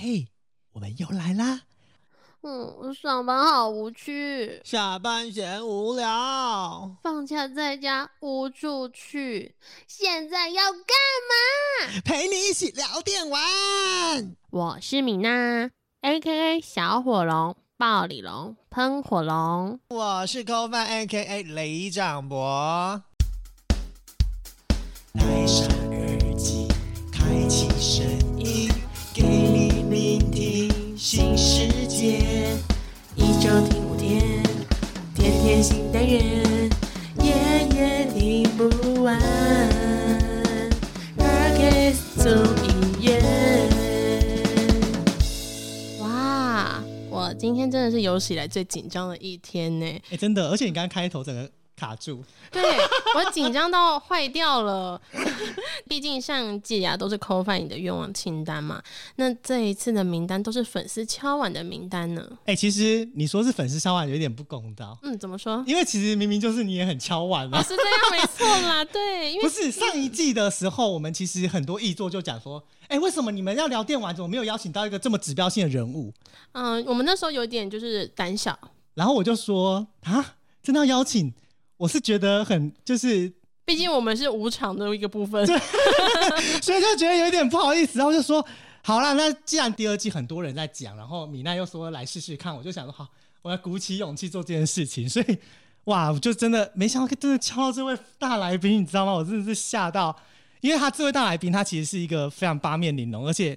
嘿，我们又来啦！嗯，上班好无趣，下班嫌无聊，放假在家无处去，现在要干嘛？陪你一起聊电玩。我是米娜，A.K.A 小火龙、暴力龙、喷火龙。我是 c o 饭 A.K.A 雷长博。新单元，夜夜听不完。Podcast 哇！我今天真的是有史以来最紧张的一天呢。哎、真的，而且你刚刚开头整个卡住，对我紧张到坏掉了。毕竟上一季啊都是扣饭你的愿望清单嘛，那这一次的名单都是粉丝敲碗的名单呢。哎、其实你说是粉丝敲碗有点不公道，嗯，怎么说？因为其实明明就是你也很敲碗哦，嘛。是这样，没错啦。对，因为不是上一季的时候，我们其实很多译作就讲说，哎、为什么你们要聊电玩，怎么没有邀请到一个这么指标性的人物？嗯，我们那时候有点就是胆小，然后我就说啊，真的要邀请，我是觉得很就是，毕竟我们是无偿的一个部分。所以就觉得有点不好意思，然后就说好啦，那既然第二季很多人在讲，然后米娜又说来试试看，我就想说好，我要鼓起勇气做这件事情，所以哇，我就真的没想到真的敲到这位大来宾，你知道吗？我真的是吓到，因为他这位大来宾他其实是一个非常八面玲珑，而且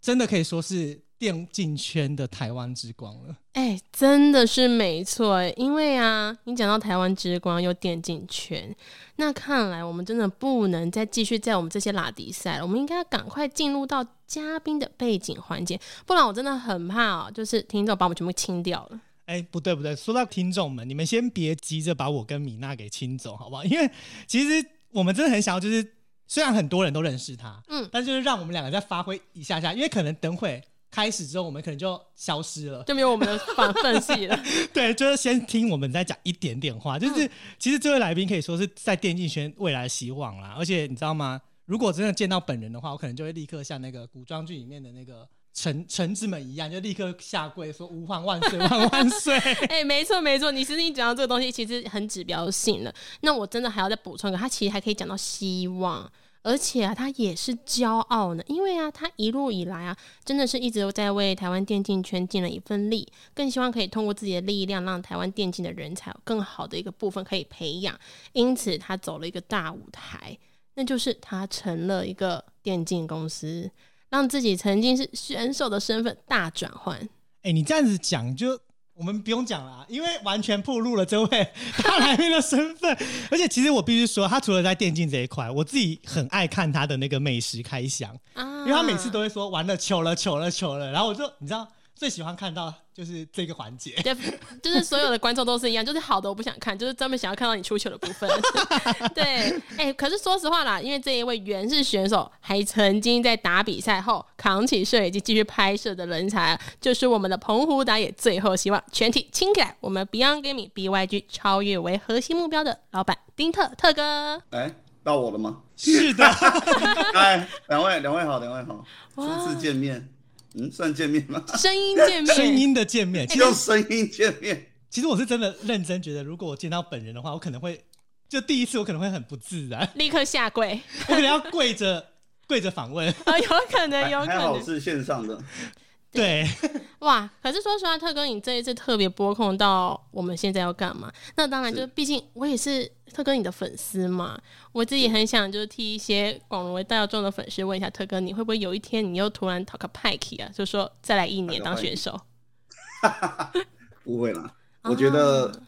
真的可以说是电竞圈的台湾之光了。哎、真的是没错哎，因为啊，你讲到台湾之光又电竞圈，那看来我们真的不能再继续在我们这些拉迪赛了，我们应该要赶快进入到嘉宾的背景环节，不然我真的很怕哦，就是听众把我们全部清掉了。哎，不对不对，说到听众们，你们先别急着把我跟米娜给清走，好不好？因为其实我们真的很想要，就是虽然很多人都认识他，嗯但就是让我们两个再发挥一下下，因为可能等会开始之后，我们可能就消失了。就没有我们的反分析了。对，就是先听我们再讲一点点话。就是、嗯其实这位来宾可以说是在电竞圈未来的希望啦，而且你知道吗？如果真的见到本人的话，我可能就会立刻像那个古装剧里面的那个臣臣子们一样，就立刻下跪说“吾皇万岁，万万岁”。哎、没错没错，你其实你讲到这个东西，其实很指标性了。那我真的还要再补充一个，他其实还可以讲到希望，而且啊，他也是骄傲呢，因为啊，他一路以来啊，真的是一直都在为台湾电竞圈尽了一份力，更希望可以通过自己的力量，让台湾电竞的人才有更好的一个部分可以培养。因此，他走了一个大舞台，那就是他成了一个电竞公司，让自己曾经是选手的身份大转换。哎、你这样子讲就。我们不用讲了啊，因为完全暴露了这位大来宾的身份。而且，其实我必须说，他除了在电竞这一块，我自己很爱看他的那个美食开箱，啊，因为他每次都会说完了，糗了，糗了，糗了。然后我就你知道，最喜欢看到就是这个环节。对，就是所有的观众都是一样，就是好的我不想看，就是专门想要看到你出糗的部分。对，哎、可是说实话啦，因为这一位原是选手，还曾经在打比赛后扛起摄影机继续拍摄的人才，就是我们的澎湖打野最后希望全体亲起来，我们 Beyond Gaming BYG 超越为核心目标的老板丁特特哥。哎，到我了吗？是的，哎，两位，两位好，两位好，初次见面，嗯，算见面吗？声音见面，声音的见面。其实用声音见面，其实我是真的认真觉得，如果我见到本人的话，我可能会就第一次我可能会很不自然，立刻下跪，我可能要跪着跪着访问。啊，有可能，有可能还好能。是线上的，对，哇！可是说实话，特哥，你这一次特别拨空到我们现在要干嘛？那当然就，是毕竟我也是特哥你的粉丝嘛，我自己很想就是替一些广为大众的粉丝问一下特哥，你会不会有一天你又突然讨个派 k 啊，就说再来一年当选手？不会啦，我觉得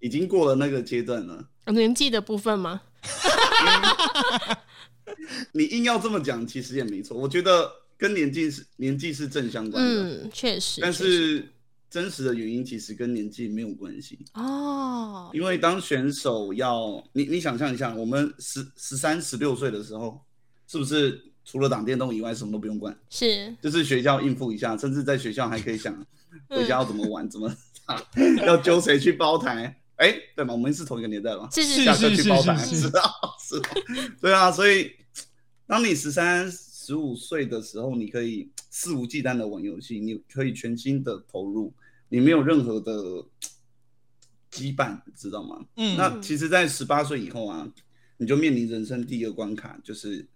已经过了那个阶段了。年纪的部分吗？你硬要这么讲，其实也没错。我觉得跟年纪是年纪是正相关的，嗯，确实。但是真实的原因其实跟年纪没有关系。哦，因为当选手要你，你想象一下，我们十十三、十六岁的时候，是不是除了打电动以外，什么都不用管？是就是学校应付一下，甚至在学校还可以想嗯回家要怎么玩，怎么打，要揪谁去包台。哎、对吗？我们是同一个年代吗？是是去包台，是是是啊，是啊，对啊。所以，当你十三、十五岁的时候，你可以肆无忌惮的玩游戏，你可以全心的投入，你没有任何的羁绊，知道吗？嗯那其实，在十八岁以后啊，你就面临人生第一个关卡，就是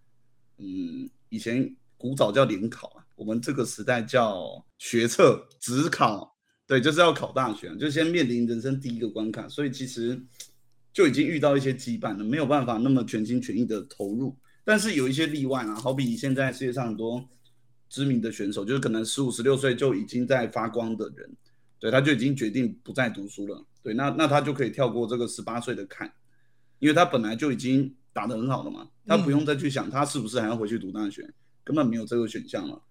嗯，以前古早叫联考啊，我们这个时代叫学测、职考，对，就是要考大学，就先面临人生第一个关卡，所以其实就已经遇到一些羁绊了，没有办法那么全心全意的投入。但是有一些例外啊，好比现在世界上很多知名的选手，就是可能十五、十六岁就已经在发光的人，对，他就已经决定不再读书了，对，那那他就可以跳过这个十八岁的坎，因为他本来就已经打得很好了嘛，他不用再去想他是不是还要回去读大学，根本没有这个选项了。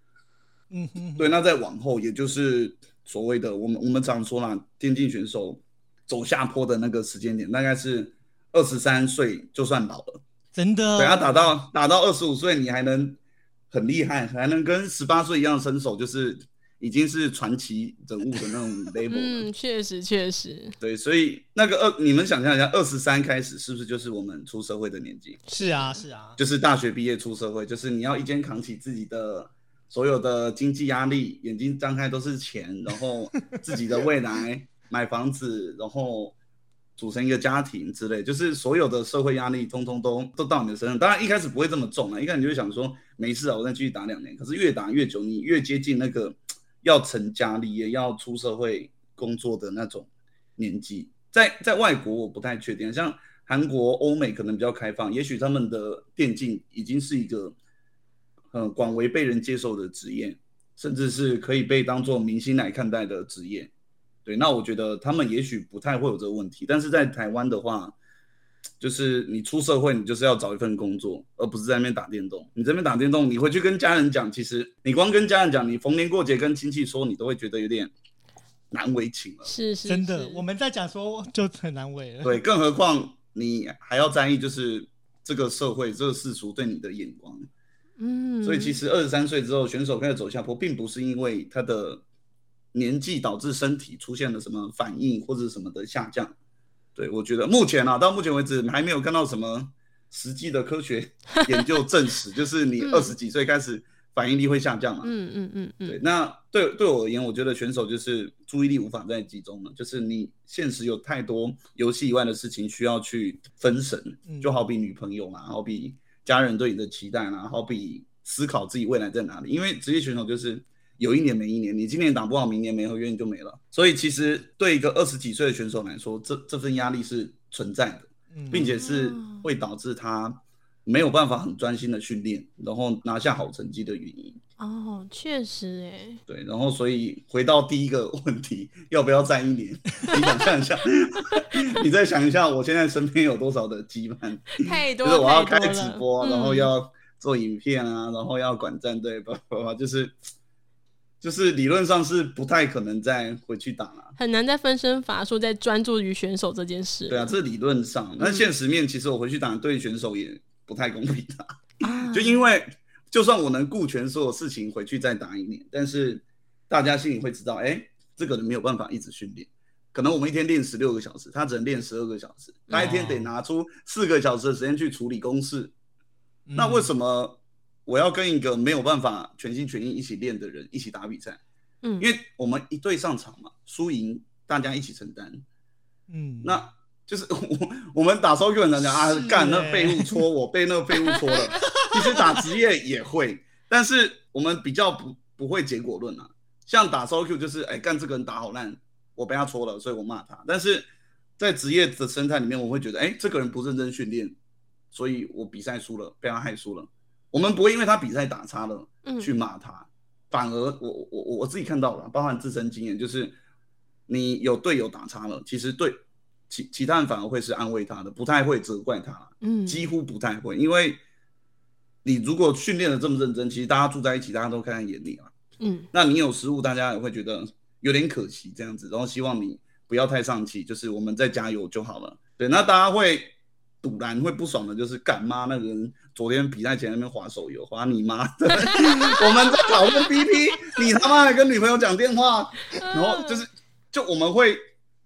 嗯哼，对，那再往后，也就是所谓的我们我们常说啦，电竞选手走下坡的那个时间点，大概是二十三岁就算老了。真的，等下打到打到二十五岁，你还能很厉害，还能跟十八岁一样身手，就是已经是传奇人物的那种 level。嗯，确实确实，对，所以那个二，你们想象一下，二十三开始是不是就是我们出社会的年纪？是啊是啊，就是大学毕业出社会，就是你要一肩扛起自己的所有的经济压力，眼睛张开都是钱，然后自己的未来 买房子，然后组成一个家庭之类，就是所有的社会压力通通都都到你的身上。当然一开始不会这么重啊，一开始你就想说没事啊，我再继续打两年。可是越打越久，你越接近那个要成家立业、要出社会工作的那种年纪，在在外国我不太确定，像韩国、欧美可能比较开放，也许他们的电竞已经是一个呃广为被人接受的职业，甚至是可以被当做明星来看待的职业。对，那我觉得他们也许不太会有这个问题，但是在台湾的话，就是你出社会，你就是要找一份工作，而不是在那边打电动。你这边打电动，你回去跟家人讲，其实你光跟家人讲，你逢年过节跟亲戚说，你都会觉得有点难为情了。是是真的，我们在讲说就很难为了。对，更何况你还要在意就是这个社会、这个世俗对你的眼光。嗯，所以其实二十三岁之后，选手开始走下坡，并不是因为他的年纪导致身体出现了什么反应或者什么的下降。对我觉得目前啊，到目前为止还没有看到什么实际的科学 研究证实，就是你嗯二十几岁开始反应力会下降嘛。嗯嗯嗯对，嗯，那对对我而言，我觉得选手就是注意力无法再集中了，就是你现实有太多游戏以外的事情需要去分神，嗯就好比女朋友啦，好比家人对你的期待啦，好比思考自己未来在哪里。因为职业选手就是有一年没一年，你今年打不好，明年没合约你就没了。所以其实对一个二十几岁的选手来说，这这份压力是存在的。嗯并且是会导致他没有办法很专心的训练，然后拿下好成绩的原因。哦，确实哎，对，然后所以回到第一个问题，要不要站一年？你想象一下，你再想一下，我现在身边有多少的羁绊？太多就是我要开直播，然后嗯要做影片啊，然后要管战队，叭叭叭，就是就是理论上是不太可能再回去打了。很难再分身乏术，再专注于选手这件事。对啊，这理论上，那现实面其实我回去打对选手也不太公平啊。啊，就因为就算我能顾全所有事情回去再打一年，但是大家心里会知道，哎，这个人没有办法一直训练。可能我们一天练十六个小时，他只能练十二个小时，他一天得拿出四个小时的时间去处理公事。嗯那为什么我要跟一个没有办法全心全意一起练的人一起打比赛？嗯，因为我们一队上场嘛，输赢大家一起承担。嗯，那就是 我我们打 SOQ 很常讲啊是，干那欸废物戳我，被那个废物戳了。其实打职业也会，但是我们比较不不会结果论啊。像打 SOQ 就是，哎，干这个人打好烂，我被他戳了，所以我骂他。但是在职业的生态里面，我会觉得，哎，这个人不认真训练，所以我比赛输了，被他害输了。我们不会因为他比赛打差了嗯去骂他，反而我我我我自己看到了，包含自身经验，就是你有队友打差了，其实对其其他人反而会是安慰他的，不太会责怪他，嗯，几乎不太会，因为你如果训练的这么认真，其实大家住在一起，大家都看在眼里啊。嗯那你有失误，大家也会觉得有点可惜这样子，然后希望你不要太上气，就是我们再加油就好了。对，那大家会堵然会不爽的，就是干妈那个人昨天比赛前那边划手游，划你妈的！我们在讨论 BP，你他妈还跟女朋友讲电话，然后就是就我们会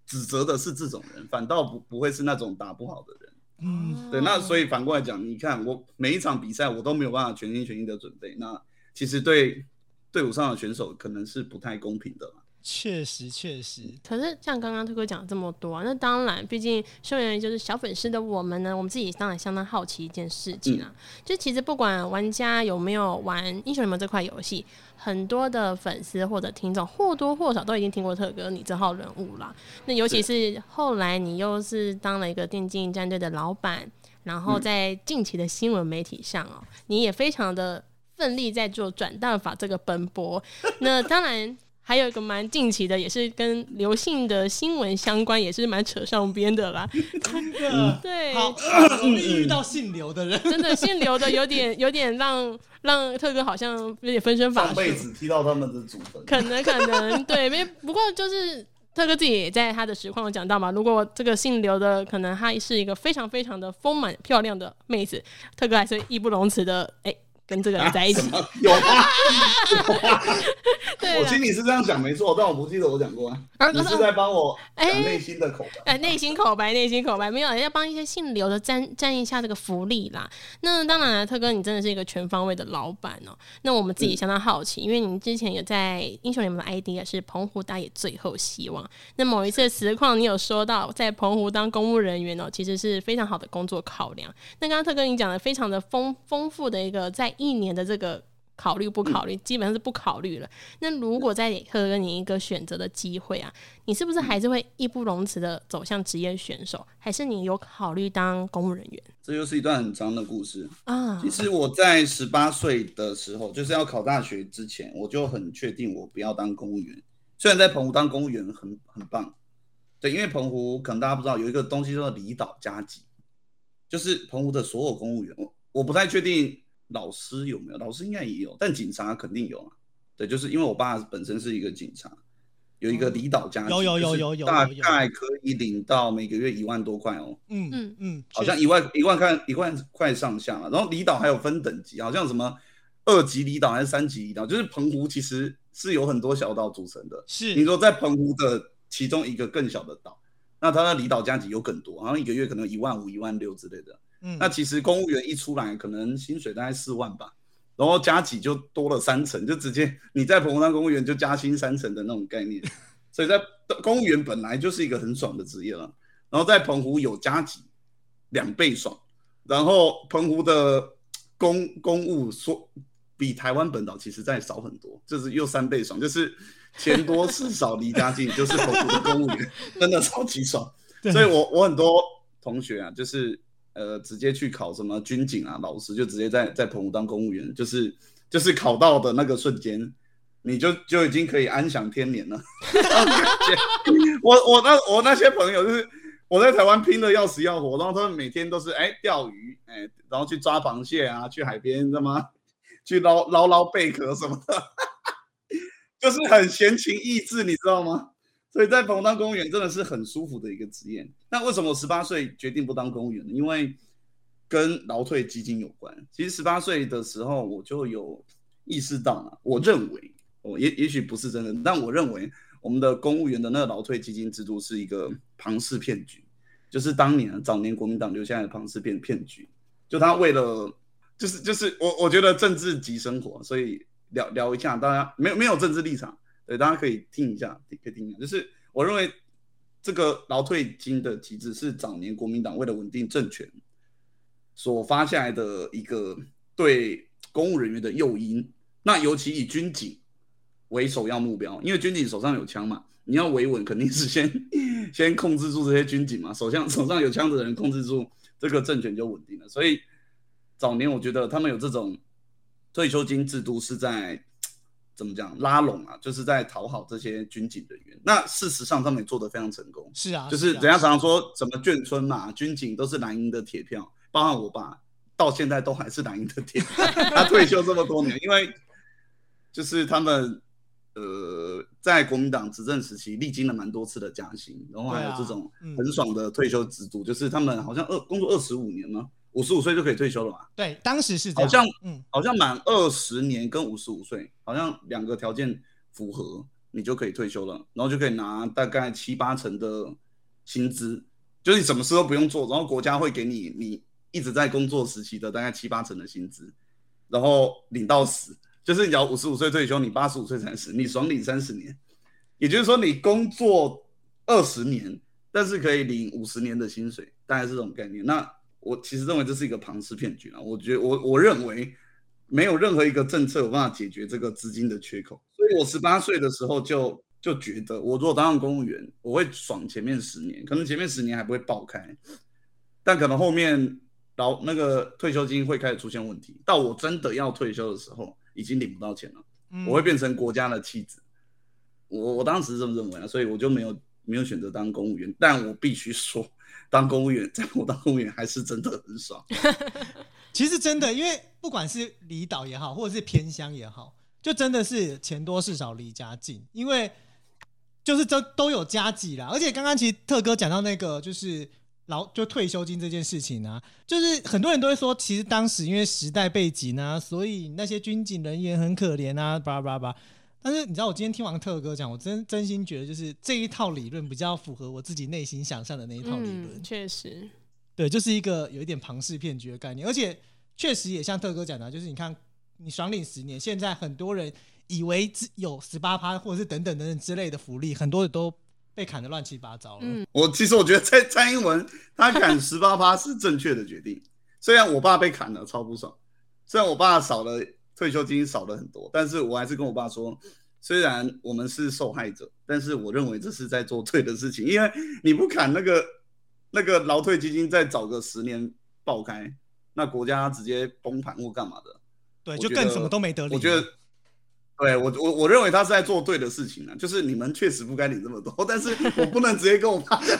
指责的是这种人，反倒不不会是那种打不好的人。嗯，对，那所以以反过来讲，你看我每一场比赛我都没有办法全心全意的准备，那其实对队伍上的选手可能是不太公平的啦。确实确实，可是像刚刚推哥讲了这么多、啊，那当然，毕竟身为就是小粉丝的我们呢，我们自己当然相当好奇一件事情啊，就其实不管玩家有没有玩英雄联盟这块游戏，很多的粉丝或者听众或多或少都已经听过特哥你这号人物啦。那尤其是后来你又是当了一个电竞战队的老板，然后在近期的新闻媒体上哦，你也非常的奋力在做转蛋法这个奔波。那当然。还有一个蛮近期的，也是跟刘姓的新闻相关，也是蛮扯上边的啦。真的。对，好。容易遇到姓刘的人，真的姓刘的有点有点让让特哥好像有点分身乏术，上辈子踢到他们的祖坟，可能可能对，没不过就是特哥自己也在他的实况有讲到嘛，如果这个姓刘的可能她是一个非常非常的丰满漂亮的妹子，特哥还是义不容辞的哎。跟这个人在一起，有吗？有吗？对我心里是这样想没错，但我不记得我讲过啊。啊你是在帮我哎讲内心的口白。哎，内心口白，内心口白，没有要帮一些姓刘的占占一下这个福利啦。那当然了，特哥，你真的是一个全方位的老板哦、那我们自己相当好奇，因为你之前有在英雄联盟的 ID 也是澎湖打野最后希望。那某一次实况，你有说到在澎湖当公务人员哦、其实是非常好的工作考量。那刚刚特哥你讲的非常的丰丰富的一个在一年的这个。考虑不考虑，基本上是不考虑了。那如果再给特哥你一个选择的机会啊，你是不是还是会义不容辞的走向职业选手，还是你有考虑当公务人员这又是一段很长的故事。啊其？实我在十八岁的时候，就是要考大学之前，我就很确定我不要当公务员。虽然在澎湖当公务员很很棒，对，因为澎湖可能大家不知道有一个东西叫做离岛加级，就是澎湖的所有公务员，我我不太确定老师有没有，老师应该也有，但警察肯定有啊。对，就是因为我爸本身是一个警察，有一个离岛家庭，有有有有有大概可以领到每个月一万多块哦。嗯嗯嗯，好像一万一万块一万块上下嘛。然后离岛还有分等级，好像什么二级离岛还是三级离岛，就是澎湖其实是有很多小岛组成的。是你说在澎湖的其中一个更小的岛，那它的离岛加级有更多，好像一个月可能一万五、一万六之类的。嗯那其实公务员一出来，可能薪水大概四万吧，然后加级就多了三成，就直接你在澎湖当公务员就加薪三成的那种概念。所以在公务员本来就是一个很爽的职业了，然后在澎湖有加级，两倍爽。然后澎湖的公公务说比台湾本岛其实再少很多，就是又三倍爽，就是钱多事少离家近，就是澎湖的公务员 真的超级爽。所以我我很多同学啊，就是呃直接去考什么军警啊，老师就直接在在澎湖当公务员，就是就是考到的那个瞬间，你就就已经可以安享天年了。我我那我那些朋友就是我在台湾拼的要死要活，然后他们每天都是哎钓鱼，哎然后去抓螃蟹啊，去海边他妈去捞捞捞贝壳什么的，就是很闲情逸致，你知道吗？所以在澎湖当公务员真的是很舒服的一个职业。那为什么我十八岁决定不当公务员呢？因为跟劳退基金有关。其实十八岁的时候我就有意识到了，我认为，我也也许不是真的，但我认为我们的公务员的那个劳退基金制度是一个庞氏骗局，就是当年早年国民党留下来的庞氏骗骗局，就他为了，就是就是我我觉得政治及生活，所以聊聊一下，大家没有没有政治立场，对，大家可以听一下，可以听一下，就是我认为这个劳退金的机制是早年国民党为了稳定政权所发下来的一个对公务人员的诱因，那尤其以军警为首要目标，因为军警手上有枪嘛，你要维稳肯定是先 先控制住这些军警嘛，手上手上有枪的人控制住这个政权就稳定了。所以早年我觉得他们有这种退休金制度是在怎么讲拉拢啊，就是在讨好这些军警人员。那事实上他们也做得非常成功，是啊，就是啊人家常常说什么眷村嘛，军警都是蓝营的铁票，包含我爸到现在都还是蓝营的铁票，他退休这么多年，因为就是他们呃在国民党执政时期历经了蛮多次的加薪，然后还有这种很爽的退休制度，就是他们好像二工作二十五年吗？五十五岁就可以退休了嘛？对，当时是这样，好像嗯好像满二十年跟五十五岁，好像两个条件符合，你就可以退休了，然后就可以拿大概七八成的薪资，就是你什么事都不用做，然后国家会给你你一直在工作时期的大概七八成的薪资，然后领到死，就是你要五十五岁退休，你八十五岁才死，你爽领三十年，也就是说你工作二十年，但是可以领五十年的薪水，大概是这种概念。那我其实认为这是一个庞氏骗局啊！我觉得我我认为没有任何一个政策有办法解决这个资金的缺口，所以我十八岁的时候就就觉得，我如果当上公务员，我会爽前面十年，可能前面十年还不会爆开，但可能后面老那个退休金会开始出现问题，到我真的要退休的时候，已经领不到钱了，嗯我会变成国家的弃子。我我当时是这么认为啊，所以我就没有没有选择当公务员，但我必须说，当公务员，在我当公务员还是真的很爽。其实真的，因为不管是离岛也好，或者是偏乡也好，就真的是钱多事少离家近，因为就是这都有加急啦。而且刚刚其实特哥讲到那个就是劳就退休金这件事情啊，就是很多人都会说，其实当时因为时代背景啊，所以那些军警人员很可怜啊，叭叭叭。但是你知道，我今天听完特哥讲，我真真心觉得，就是这一套理论比较符合我自己内心想象的那一套理论。嗯，确实，对，就是一个有一点庞氏骗局的概念，而且确实也像特哥讲的，就是你看你爽领十年，现在很多人以为只有十八趴或者是等等等等之类的福利，很多的都被砍得乱七八糟了。嗯我其实我觉得蔡蔡英文他砍 十八趴是正确的决定，虽然我爸被砍了超不爽，虽然我爸少了退休金少了很多，但是我还是跟我爸说，虽然我们是受害者，但是我认为这是在做对的事情，因为你不砍那个那个劳退基金，再找个十年爆开，那国家直接崩盘或干嘛的，对，就更什么都没得领。我觉得，对我我我认为他是在做对的事情啊，就是你们确实不该领这么多，但是我不能直接跟我爸讲，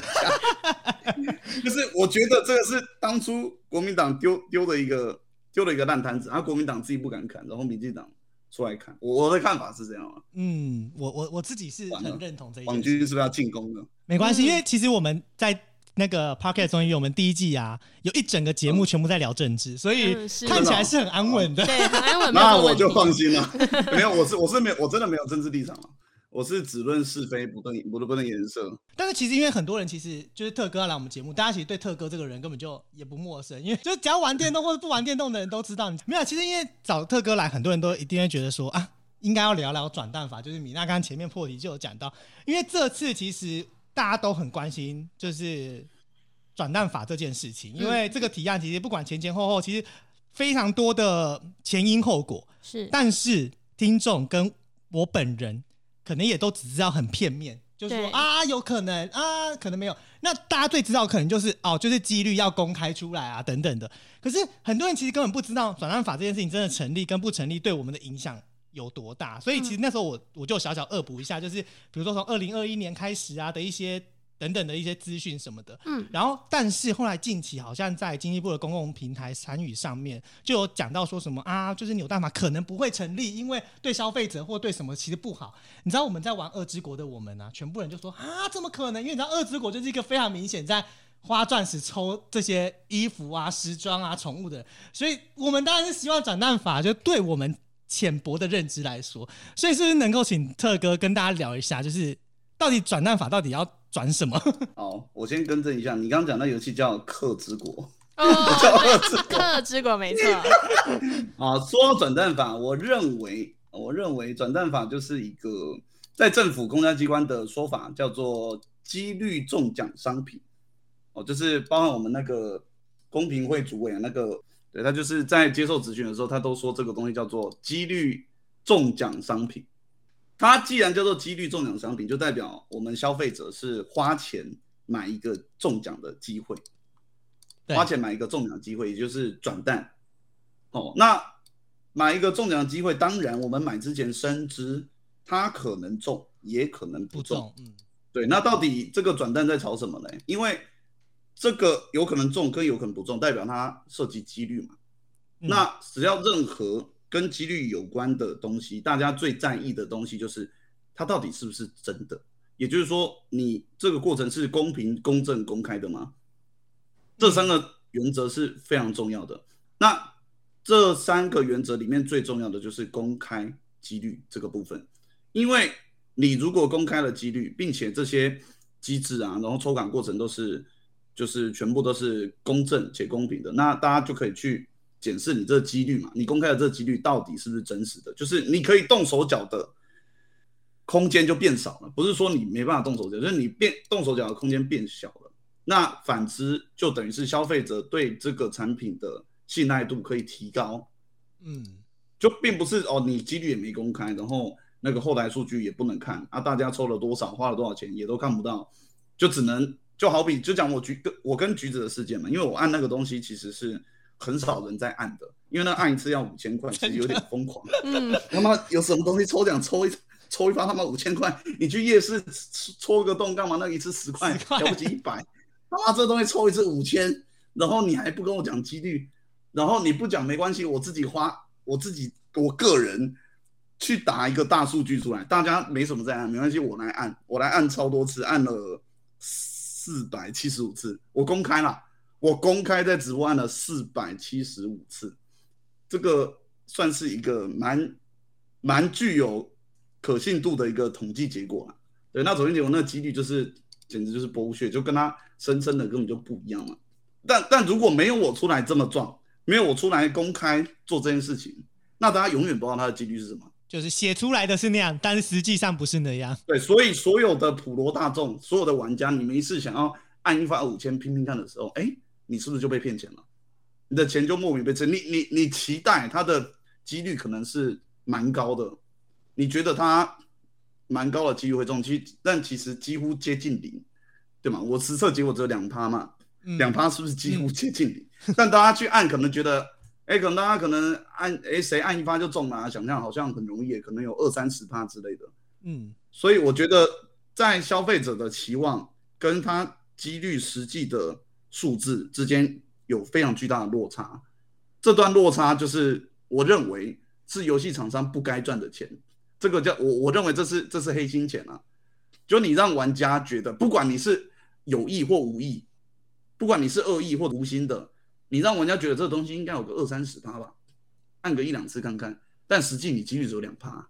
就是我觉得这个是当初国民党丢丢的一个丢了一个烂摊子，然后国民党自己不敢砍，然后民进党出来砍，我我的看法是这样啊。嗯，我我我自己是很认同这一网件事。军是不是要进攻了？没关系，嗯因为其实我们在那个 Pocket 中医，我们第一季啊，有一整个节目全部在聊政治，所以看起来是很安稳的。对，很安稳，那我就放心了。没有，我是我是没有，我真的没有政治立场了，我是只论是非，不论不论不论颜色。但是其实因为很多人其实就是特哥要来我们节目，大家其实对特哥这个人根本就也不陌生，因为就是只要玩电动或者不玩电动的人都知道你。没有，其实因为找特哥来，很多人都一定会觉得说啊，应该要聊聊转蛋法，就是米娜刚刚前面破题就有讲到，因为这次其实大家都很关心，就是转蛋法这件事情，因为这个提案其实不管前前后后，其实非常多的前因后果，是，但是听众跟我本人可能也都只知道很片面，就是说啊有可能啊可能没有。那大家最知道可能就是哦，就是几率要公开出来啊等等的。可是很多人其实根本不知道转让法这件事情真的成立跟不成立对我们的影响。有多大？所以其实那时候我我就小小恶补一下，就是比如说从二零二一年开始啊的一些等等的一些资讯什么的，嗯，然后，但是后来近期好像在经济部的公共平台参与上面就有讲到说什么啊，就是扭蛋法可能不会成立，因为对消费者或对什么其实不好。你知道我们在玩二之国的我们啊，全部人就说啊，怎么可能？因为你知道二之国就是一个非常明显在花钻石抽这些衣服啊、时装啊、宠物的，所以我们当然是希望转蛋法就对我们浅薄的认知来说，所以是不是能够请特哥跟大家聊一下，就是到底转蛋法到底要转什么？好，我先更正一下，你刚刚讲那游戏叫《克之国》。哦，对克之国没错，啊，说到转蛋法，我认为，我认为转蛋法就是一个在政府公家机关的说法，叫做几率中奖商品。哦，就是包含我们那个公平会主委啊，那个对他就是在接受咨询的时候，他都说这个东西叫做几率中奖商品。它既然叫做几率中奖商品，就代表我们消费者是花钱买一个中奖的机会。花钱买一个中奖机会，也就是转蛋。哦，那买一个中奖机会，当然我们买之前深知它可能中，也可能不中。对，那到底这个转蛋在炒什么呢？因为这个有可能中跟有可能不中，代表它涉及几率嘛。嗯那只要任何跟几率有关的东西，大家最在意的东西就是它到底是不是真的。也就是说，你这个过程是公平、公正、公开的吗？这三个原则是非常重要的。那这三个原则里面最重要的就是公开几率这个部分，因为你如果公开了几率，并且这些机制啊，然后抽卡过程都是就是全部都是公正且公平的，那大家就可以去检视你这个几率嘛，你公开的这个几率到底是不是真实的？就是你可以动手脚的空间就变少了，不是说你没办法动手脚，就是你变动手脚的空间变小了。那反之，就等于是消费者对这个产品的信赖度可以提高。嗯，就并不是哦，你几率也没公开，然后那个后台数据也不能看啊，大家抽了多少，花了多少钱也都看不到，就只能就好比就讲我橘跟我跟橘子的事件嘛，因为我按那个东西其实是很少人在按的，因为那按一次要五千块，其实有点疯狂。嗯，他妈有什么东西抽奖抽一抽一发他妈五千块，你去夜市戳个洞干嘛？那一次十块，10块。了不起一百，他妈这东西抽一次五千，然后你还不跟我讲几率，然后你不讲没关系，我自己花我自己我个人去打一个大数据出来，大家没什么在按，没关系，我来按，我来按超多次，按了四百七十五次，我公开了，我公开在直播按了四百七十五次，这个算是一个蛮蛮具有可信度的一个统计结果了。对，那统计结果那个几率就是简直就是剥削，就跟他声称的根本就不一样嘛。但但如果没有我出来这么撞，没有我出来公开做这件事情，那大家永远不知道它的几率是什么。就是写出来的是那样，但是实际上不是那样。对，所以所有的普罗大众，所有的玩家，你们一次想要按一发五千拼拼看的时候，哎，你是不是就被骗钱了？你的钱就莫名被骗。你你你期待它的几率可能是蛮高的，你觉得它蛮高的几率会中，其但其实几乎接近零，对吗？我实测结果只有两趴嘛，嗯两趴是不是几乎接近零？但大家去按，可能觉得，哎，可能大家可能按，哎，谁按一发就中了、啊，想象好像很容易，可能有二三十趴之类的。嗯所以我觉得，在消费者的期望跟他几率实际的数字之间有非常巨大的落差。这段落差就是我认为是游戏厂商不该赚的钱。这个叫我我认为这是这是黑心钱啊！就你让玩家觉得，不管你是有意或无意，不管你是恶意或无心的，你让玩家觉得这个东西应该有个二三十趴吧，按个一两次看看，但实际你几率只有两趴。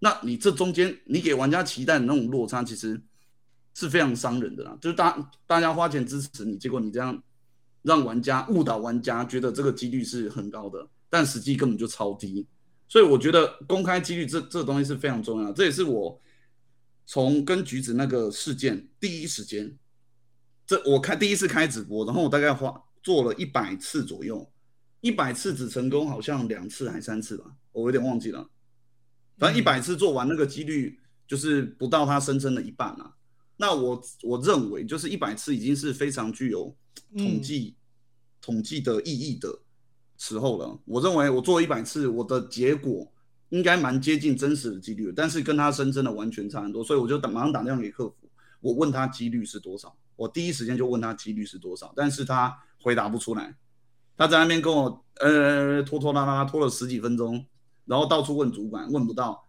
那你这中间你给玩家期待的那种落差，其实是非常伤人的啦。就是大大家花钱支持你，结果你这样让玩家误导玩家，觉得这个几率是很高的，但实际根本就超低。所以我觉得公开几率这这东西是非常重要，这也是我从跟橘子那个事件第一时间，这我开第一次开直播，然后我大概花做了一百次左右，一百次只成功好像两次还三次吧，我有点忘记了。反正一百次做完，那个几率就是不到他声称的一半啊。那我我认为，就是一百次已经是非常具有统计、统计的意义的时候了。我认为我做一百次，我的结果应该蛮接近真实的几率，但是跟他声称的完全差很多，所以我就打马上打电话给客服，我问他几率是多少，我第一时间就问他几率是多少，但是他回答不出来，他在那边跟我呃拖拖拉拉拖了十几分钟，然后到处问主管，问不到，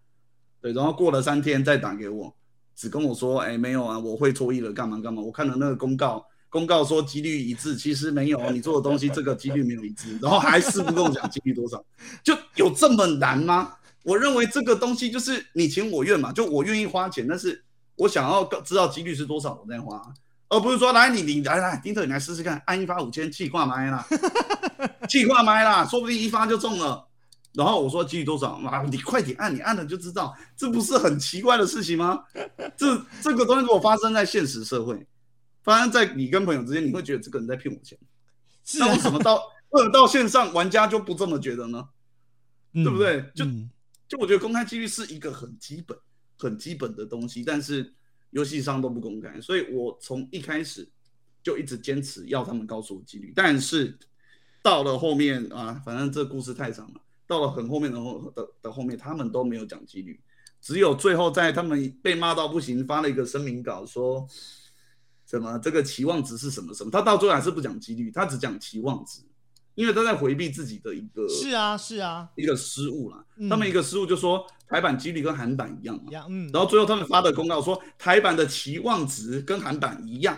对，然后过了三天再打给我，只跟我说，哎，没有啊，我会错意了，干嘛干嘛，我看了那个公告。公告说几率一致，其实没有，你做的东西这个几率没有一致，然后还是不跟我讲几率多少，就有这么难吗？我认为这个东西就是你情我愿嘛，就我愿意花钱，但是我想要知道几率是多少，我再花，而不是说来你你来来丁特你来试试看，按一发五千气挂麦啦，气挂麦啦，说不定一发就中了。然后我说几率多少啊？你快点按，你按了就知道，这不是很奇怪的事情吗？这这个东西如果发生在现实社会，发生在你跟朋友之间，你会觉得这个人在骗我钱。那为什么到为什么到线上玩家就不这么觉得呢？嗯对不对就嗯就我觉得公开几率是一个很基本、很基本的东西，但是游戏商都不公开，所以我从一开始就一直坚持要他们告诉我几率。但是到了后面啊，反正这故事太长了，到了很后面的后的的后面，他们都没有讲几率，只有最后在他们被骂到不行，发了一个声明稿说。什么？这个期望值是什么什么？他到最后还是不讲几率，他只讲期望值，因为他在回避自己的一个是啊是啊，一个失误啦。嗯他们一个失误就说台版几率跟韩版一样嘛，呀嗯，然后最后他们发的公告说台版的期望值跟韩版一样，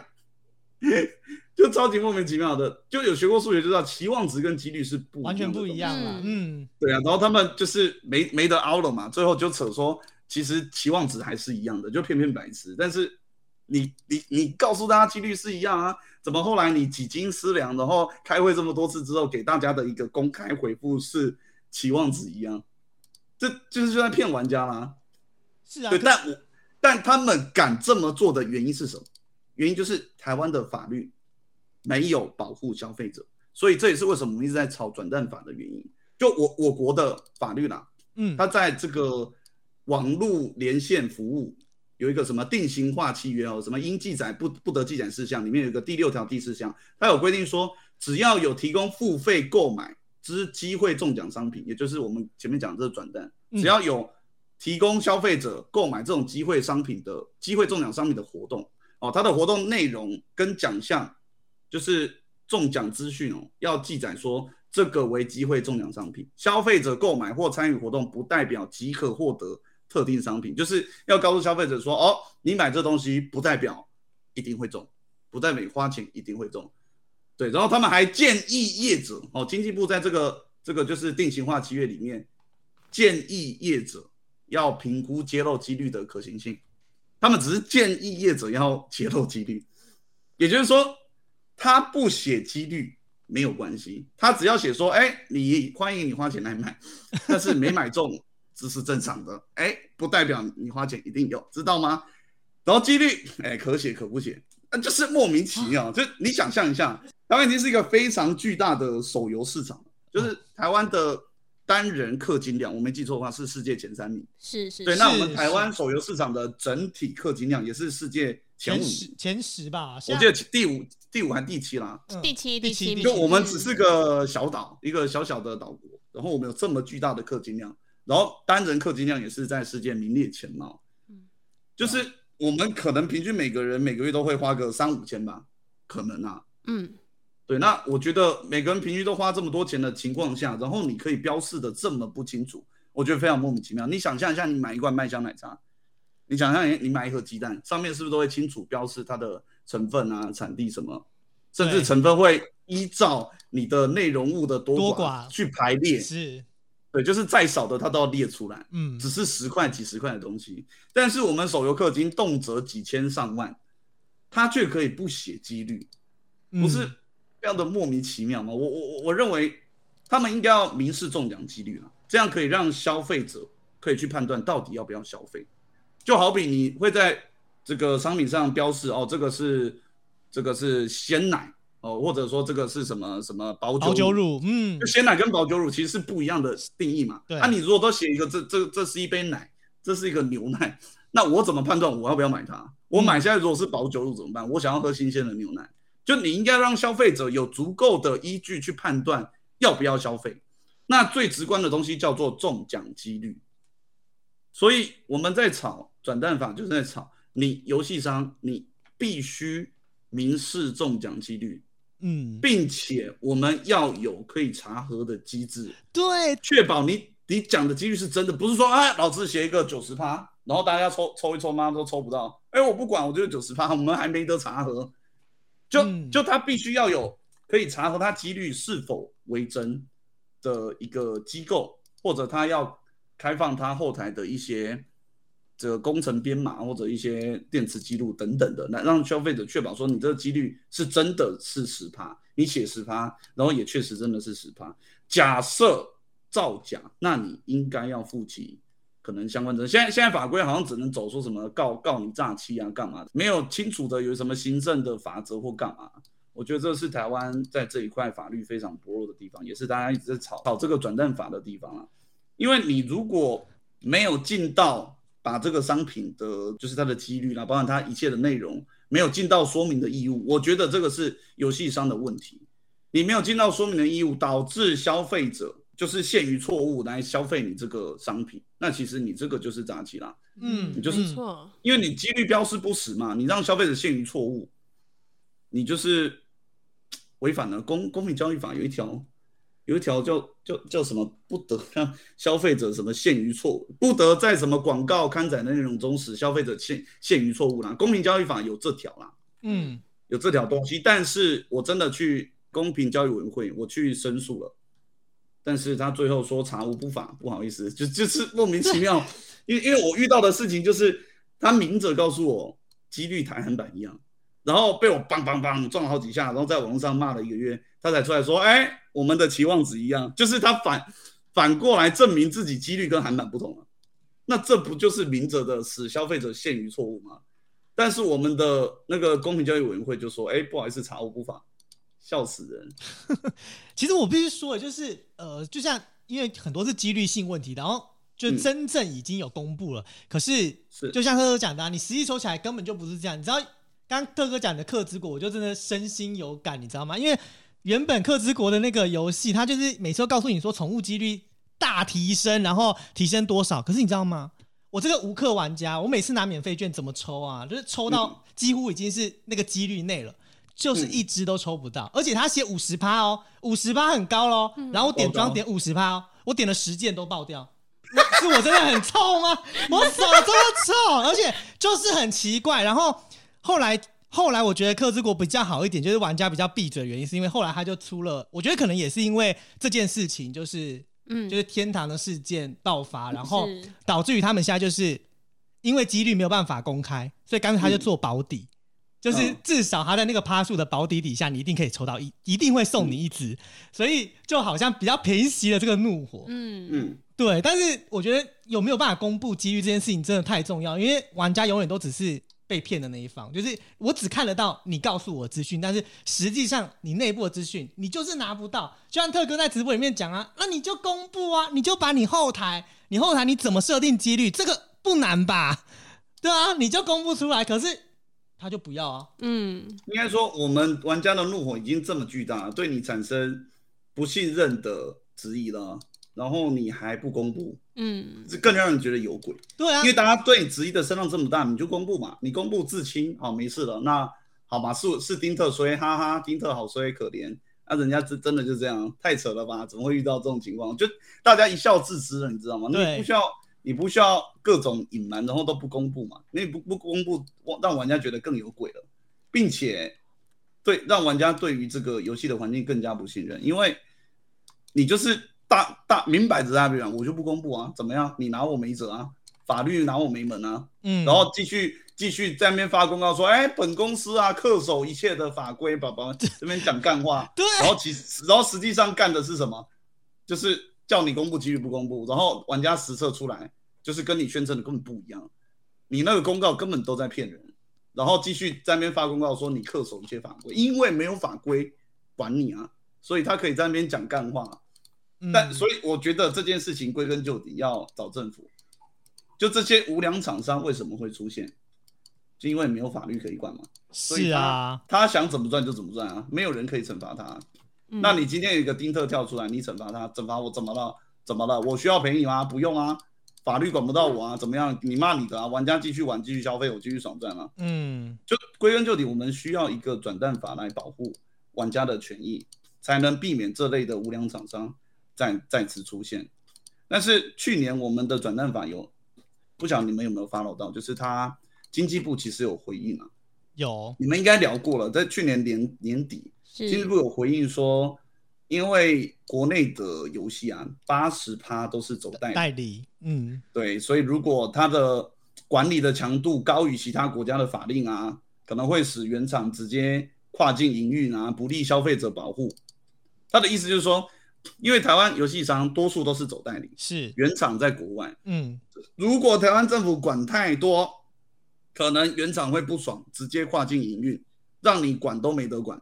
就超级莫名其妙的。就有学过数学就知道，期望值跟几率是不完全不一样的了，嗯对啊，然后他们就是没没得凹了嘛，最后就扯说其实期望值还是一样的，就偏偏白痴。但是你你你告诉大家几率是一样啊？怎么后来你几经思量，然后开会这么多次之后，给大家的一个公开回复是期望值一样？这就是就在骗玩家啦。是啊，对，但我但他们敢这么做的原因是什么？原因就是台湾的法律没有保护消费者，所以这也是为什么我们一直在炒转蛋法的原因。就我我国的法律啦，嗯，它在这个网络连线服务有一个什么定型化契约哦，什么应记载不不得记载事项，里面有一个第六条第四项，它有规定说，只要有提供付费购买之机会中奖商品，也就是我们前面讲的这个转单，嗯只要有提供消费者购买这种机会商品的机会中奖商品的活动哦，它的活动内容跟奖项就是中奖资讯哦，要记载说这个为机会中奖商品，消费者购买或参与活动不代表即可获得特定商品，就是要告诉消费者说哦，你买这东西不代表一定会中，不代表你花钱一定会中。对，然后他们还建议业者哦，经济部在这个这个就是定型化契约里面建议业者要评估揭露几率的可行性，他们只是建议业者要揭露几率，也就是说，他不写几率没有关系，他只要写说，哎，你欢迎你花钱来买，但是没买中这是正常的，哎，不代表你花钱一定有，知道吗？然后几率，哎，可写可不写，那就是莫名其妙。就你想象一下，台湾已经是一个非常巨大的手游市场，就是台湾的单人氪金量，我没记错的话是世界前三名。对，是是对那我们台湾手游市场的整体氪金量也是世界前五前，十前十吧，我现记得第五、第五还第七啦。嗯第七第七就我们只嗯是个小岛，一个小小的岛国，然后我们有这么巨大的氪金量，然后单人氪金量也是在世界名列前茅嗯。就是我们可能平均每个人每个月都会花个三五千吧，可能啊。嗯对，那我觉得每个人平均都花这么多钱的情况下，然后你可以标示的这么不清楚，我觉得非常莫名其妙。你想象一下，你买一罐麦香奶茶，你想象你你买一盒鸡蛋，上面是不是都会清楚标示它的成分啊、产地什么，甚至成分会依照你的内容物的多多寡寡去排列？是，对，就是再少的它都要列出来。嗯，只是十块、几十块的东西，但是我们手游氪金动辄几千上万，它却可以不写几率，不是嗯非常的莫名其妙吗？我我我我认为他们应该要明示中奖几率啊，这样可以让消费者可以去判断到底要不要消费。就好比你会在这个商品上标示哦，这个是这个是鲜奶哦，或者说这个是什么什么保酒保酒乳，嗯就，鲜奶跟保酒乳其实是不一样的定义嘛。对那、你如果都写一个这这这是一杯奶，这是一个牛奶，那我怎么判断我要不要买它？我买下来如果是保酒乳怎么办？我想要喝新鲜的牛奶，就你应该让消费者有足够的依据去判断要不要消费。那最直观的东西叫做中奖几率。所以我们在炒转蛋法，就是在炒你游戏商，你必须明示中奖几率，嗯，并且我们要有可以查核的机制，对，确保你你讲的几率是真的，不是说啊，老子写一个九十趴，然后大家抽抽一抽妈都抽不到，哎，我不管，我就是九十趴，我们还没得查核，就、嗯就他必须要有可以查核他几率是否为真的一个机构，或者他要开放他后台的一些。这个工程编码或者一些电池记录等等的，来让消费者确保说你这个几率是真的是十趴，你写十趴，然后也确实真的是十趴。假设造假，那你应该要负起可能相关责任。现在现在法规好像只能走说什么告告你诈欺啊，干嘛的，没有清楚的有什么行政的法则或干嘛。我觉得这是台湾在这一块法律非常薄弱的地方，也是大家一直在吵吵这个转蛋法的地方啊。因为你如果没有尽到把这个商品的，就是它的几率啦，包含它一切的内容，没有尽到说明的义务，我觉得这个是游戏商的问题。你没有尽到说明的义务，导致消费者就是限于错误来消费你这个商品，那其实你这个就是诈欺啦，嗯你就是错，因为你几率标示不实嘛，你让消费者陷于错误，你就是违反了公公平交易法有一条。有一条叫叫叫什么？不得让消费者什么陷于错误，不得在什么广告刊载的内容中使消费者陷陷于错误啦。公平交易法有这条啦，嗯，有这条东西，但是我真的去公平交易委员会，我去申诉了，但是他最后说查无不法，不好意思，就就是莫名其妙，因为因为我遇到的事情就是他明着告诉我几率台韩版一样，然后被我梆梆梆撞了好几下，然后在网络上骂了一个月，他才出来说，哎，我们的期望值一样，就是他反反过来证明自己几率跟韩版不同了。那这不就是明着的使消费者陷于错误吗？但是我们的那个公平交易委员会就说，哎，不好意思，查无不法，笑死人。其实我必须说，就是呃，就像因为很多是几率性问题，然后就真正已经有公布了，可是是就像特哥讲的、啊，你实际抽起来根本就不是这样。你知道，刚刚特哥讲的克之国，我就真的身心有感，你知道吗？因为原本克之国的那个游戏，它就是每次都告诉你说宠物几率大提升，然后提升多少。可是你知道吗？我这个无氪玩家，我每次拿免费券怎么抽啊？就是抽到几乎已经是那个几率内了，就是一只都抽不到。而且他写五十趴哦，五十趴很高喽。然后我点装点五十趴哦，我点了十件都爆掉。是我真的很臭吗？我手这么臭，而且就是很奇怪。然后后来后来，我觉得克之国比较好一点，就是玩家比较闭嘴的原因，是因为后来他就出了，我觉得可能也是因为这件事情，就是嗯，就是天堂的事件爆发，然后导致于他们现在就是因为几率没有办法公开，所以干脆他就做保底，就是嗯至少他在那个趴数的保底底下，你一定可以抽到一，一定会送你一只，所以就好像比较平息了这个怒火。嗯嗯，对，但是我觉得有没有办法公布几率这件事情真的太重要，因为玩家永远都只是被骗的那一方，就是我只看得到你告诉我的资讯，但是实际上你内部的资讯你就是拿不到。就像特哥在直播里面讲啊，那你就公布啊，你就把你后台，你后台你怎么设定几率，这个不难吧？对啊，你就公布出来，可是他就不要啊。嗯应该说我们玩家的怒火已经这么巨大，对你产生不信任的质疑了，然后你还不公布，嗯这更让人觉得有鬼。对啊因，为大家对你质疑的声浪这么大，你就公布嘛，你公布自清，好没事了。那好吧，是是丁特衰，哈哈，丁特好衰可怜。那、人家真真的就这样，太扯了吧？怎么会遇到这种情况？就大家一笑置之了，你知道吗？那你不需要，你不需要各种隐瞒，然后都不公布嘛？你不不公布，让玩家觉得更有鬼了，并且对让玩家对于这个游戏的环境更加不信任，因为你就是大大明摆着在那边讲，我就不公布啊，怎么样？你拿我没辙啊，法律拿我没门啊，嗯，然后继续继续在那边发公告说，哎，本公司啊恪守一切的法规，宝宝 这边讲干话，对然后其实然后实际上干的是什么？就是叫你公布，几率不公布，然后玩家实测出来，就是跟你宣称的根本不一样，你那个公告根本都在骗人，然后继续在那边发公告说你恪守一些法规，因为没有法规管你啊，所以他可以在那边讲干话。嗯但所以我觉得这件事情归根究底要找政府，就这些无良厂商为什么会出现，就因为没有法律可以管嘛。是啊，他想怎么赚就怎么赚啊，没有人可以惩罚他。嗯，那你今天有一个丁特跳出来，你惩罚他，惩罚我怎么了？怎么了？我需要赔你吗？不用啊，法律管不到我啊，怎么样？你骂你的啊，玩家继续玩，继续消费，我继续爽赚啊。嗯，就归根究底，我们需要一个转蛋法来保护玩家的权益，才能避免这类的无良厂商再再次出现。但是去年我们的转蛋法有，不晓得你们有没有 follow 到，就是他经济部其实有回应啊，有，你们应该聊过了，在去年年年底，经济是部有回应说，因为国内的游戏啊，八十趴都是走代理。代理，嗯，对，所以如果它的管理的强度高于其他国家的法令啊，可能会使原厂直接跨境营运啊，不利消费者保护。他的意思就是说，因为台湾游戏商多数都是走代理，是，原厂在国外，嗯，如果台湾政府管太多，可能原厂会不爽，直接跨境营运，让你管都没得管。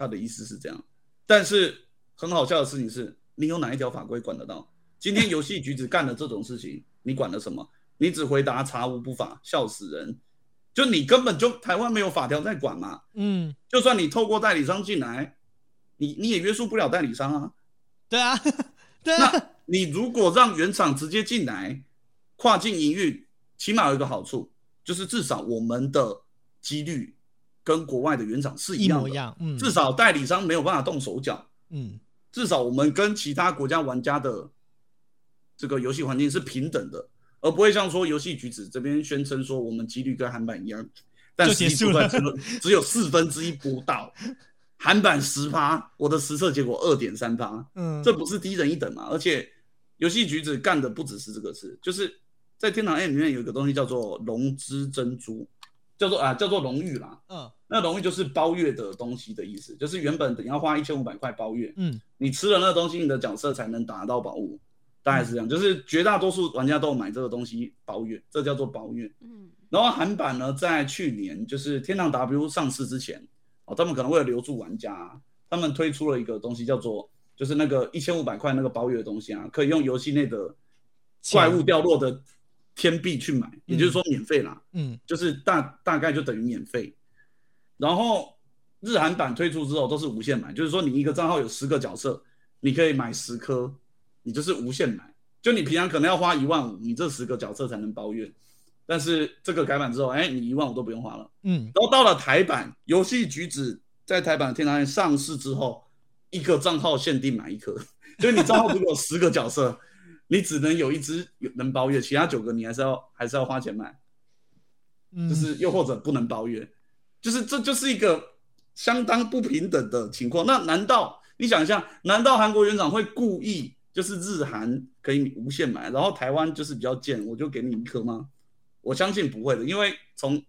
他的意思是这样，但是很好笑的事情是，你有哪一条法规管得到？今天游戏局只干了这种事情，你管了什么？你只回答查无不法，笑死人！就你根本就台湾没有法条在管嘛，嗯，就算你透过代理商进来，你你也约束不了代理商啊。对啊，对啊，那你如果让原厂直接进来跨境营运，起码有一个好处，就是至少我们的几率跟国外的原厂是一样的，一模一样，嗯，至少代理商没有办法动手脚，嗯，至少我们跟其他国家玩家的这个游戏环境是平等的，而不会像说游戏局子这边宣称说我们几率跟韩版一样，但就实际出来只有只有四分之一不到，韩版十趴，我的实测结果二点三趴，嗯，这不是低人一等嘛？而且游戏局子干的不只是这个事，就是在天堂 M 里面有一个东西叫做龙之珍珠，叫做啊叫做荣誉啦。嗯那荣誉就是包月的东西的意思，就是原本你要花一千五百块包月，嗯你吃了那个东西，你的角色才能打到宝物，大概是这样。就是绝大多数玩家都有买这个东西包月，这叫做包月。嗯然后韩版呢，在去年就是天堂 W 上市之前，哦，他们可能为了留住玩家，他们推出了一个东西叫做，就是那个一千五百块那个包月的东西啊，可以用游戏内的怪物掉落的天币去买，也就是说免费啦，嗯就是大大概就等于免费。然后日韩版推出之后都是无限买，就是说你一个账号有十个角色，你可以买十颗，你就是无限买。就你平常可能要花一万五，你这十个角色才能包月。但是这个改版之后，哎，你一万五都不用花了。嗯然后到了台版，游戏橘子在台版天堂上市之后，一个账号限定买一颗，所以你账号如果有十个角色，你只能有一只能包月，其他九个你还是要还是要花钱买，嗯，就是又或者不能包月，就是这就是一个相当不平等的情况。那难道你想一下，难道韩国园长会故意就是日韩可以无限买，然后台湾就是比较贱，我就给你一颗吗？我相信不会的，因为从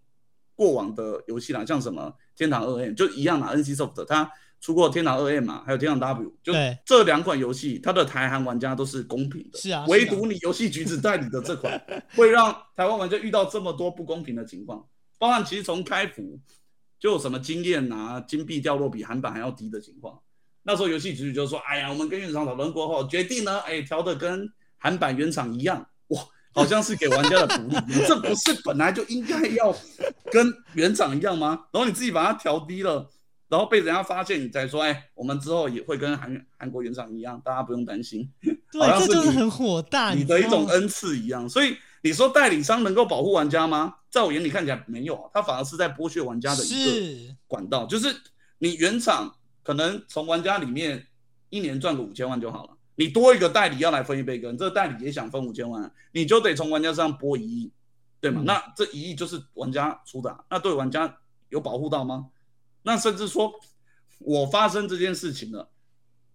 过往的游戏啦，像什么天堂二 M 就一样嘛，NC Soft 它出过天堂二 M 嘛，还有天堂 W，就对这两款游戏，它的台韩玩家都是公平的。是啊唯独你游戏橘子代理的这款，会让台湾玩家遇到这么多不公平的情况，包含其实从开服就有什么经验啊，金币掉落比韩版还要低的情况。那时候游戏局就说：“哎呀，我们跟原厂讨论过后，决定呢，哎，调的跟韩版原厂一样，哇，好像是给玩家的鼓励。你这不是本来就应该要跟原厂一样吗？然后你自己把它调低了，然后被人家发现，你再说，哎，我们之后也会跟韩韩国原厂一样，大家不用担心。对，这就是很火大，你的一种恩赐一样。所以你说代理商能够保护玩家吗？在我眼里看起来没有啊，他反而是在剥削玩家的一个管道，就是你原厂可能从玩家里面一年赚个五千万就好了，你多一个代理要来分一杯羹，这个代理也想分五千万，你就得从玩家身上拨一亿，对吗？嗯那这一亿就是玩家出的啊、那对玩家有保护到吗？那甚至说，我发生这件事情了，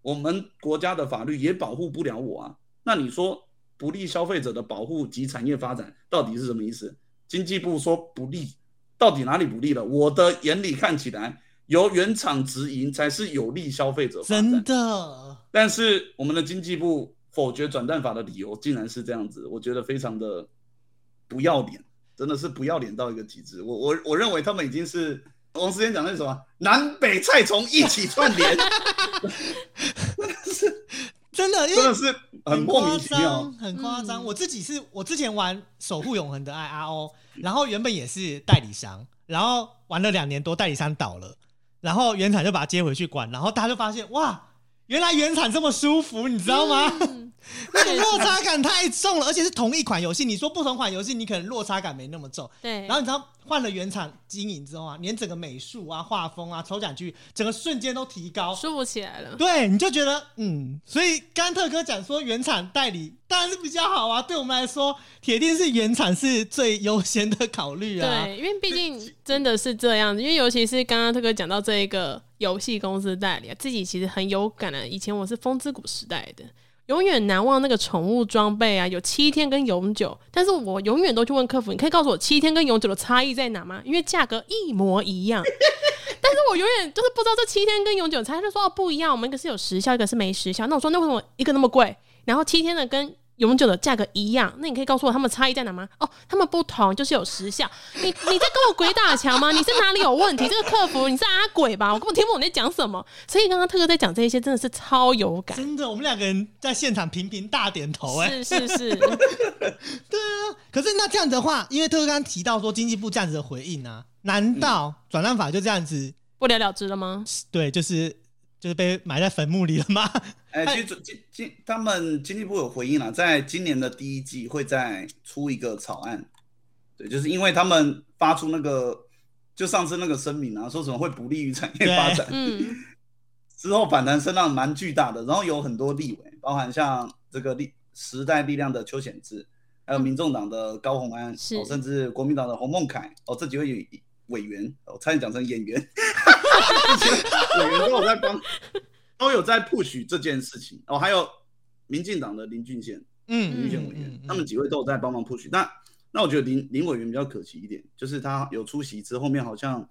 我们国家的法律也保护不了我啊。那你说不利消费者的保护及产业发展到底是什么意思？经济部说不利，到底哪里不利了？我的眼里看起来，由原厂直营才是有利消费者发展。真的，但是我们的经济部否决转蛋法的理由竟然是这样子，我觉得非常的不要脸，真的是不要脸到一个极致。我我我认为他们已经是王思坚讲的是什么南北菜虫一起串联，真的，因为真的是很莫名其妙夸张。很夸张。嗯我自己是我之前玩《守护永恒的爱》RO，然后原本也是代理商，然后玩了两年多，代理商倒了，然后原厂就把它接回去管，然后大家就发现哇，原来原厂这么舒服，你知道吗？嗯 那个落差感太重了，而且是同一款游戏，你说不同款游戏，你可能落差感没那么重。对，然后你知道换了原厂经营之后啊，连整个美术啊、画风啊、抽奖区，整个瞬间都提高。舒服起来了。对，你就觉得嗯，所以甘特哥讲说原厂代理当然是比较好啊，对我们来说，铁定是原厂是最优先的考虑啊。对，因为毕竟真的是这样子，因为尤其是刚刚特哥讲到这一个游戏公司代理啊，自己其实很有感的。以前我是风之谷时代的，永远难忘那个宠物装备啊，有七天跟永久，但是我永远都去问客服，你可以告诉我七天跟永久的差异在哪吗？因为价格一模一样。但是我永远就是不知道这七天跟永久差，他就说哦不一样，我们一个是有时效，一个是没时效。那我说那为什么一个那么贵，然后七天的跟永久的价格一样？那你可以告诉我他们差异在哪吗？哦，他们不同，就是有时效。你你在跟我鬼打墙吗？你是哪里有问题？这个客服你是阿鬼吧？我根本听不懂你在讲什么。所以刚刚特哥在讲这一些，真的是超有感。真的，我们两个人在现场频频大点头、哎，是是是，对啊可是那这样的话，因为特哥刚刚提到说经济部这样子的回应啊，难道转让法就这样子？不了了之了吗？对，就是就是被埋在坟墓里了吗？哎、其实经经他们经济部有回应了，在今年的第一季会再出一个草案，对，就是因为他们发出那个，就上次那个声明啊，说什么会不利于产业发展，嗯，之后反弹声浪蛮巨大的，然后有很多立委，包含像这个力时代力量的邱显志，还有民众党的高鸿安，哦，甚至国民党的洪孟凯，哦，这几位委委员，我差点讲成演员，委员都有在帮，都有在 push 这件事情，哦，还有民进党的林俊宪，嗯林俊宪委员，嗯他们几位都有在帮忙 push。那那我觉得林林委员比较可惜一点，就是他有出席之后，后面好像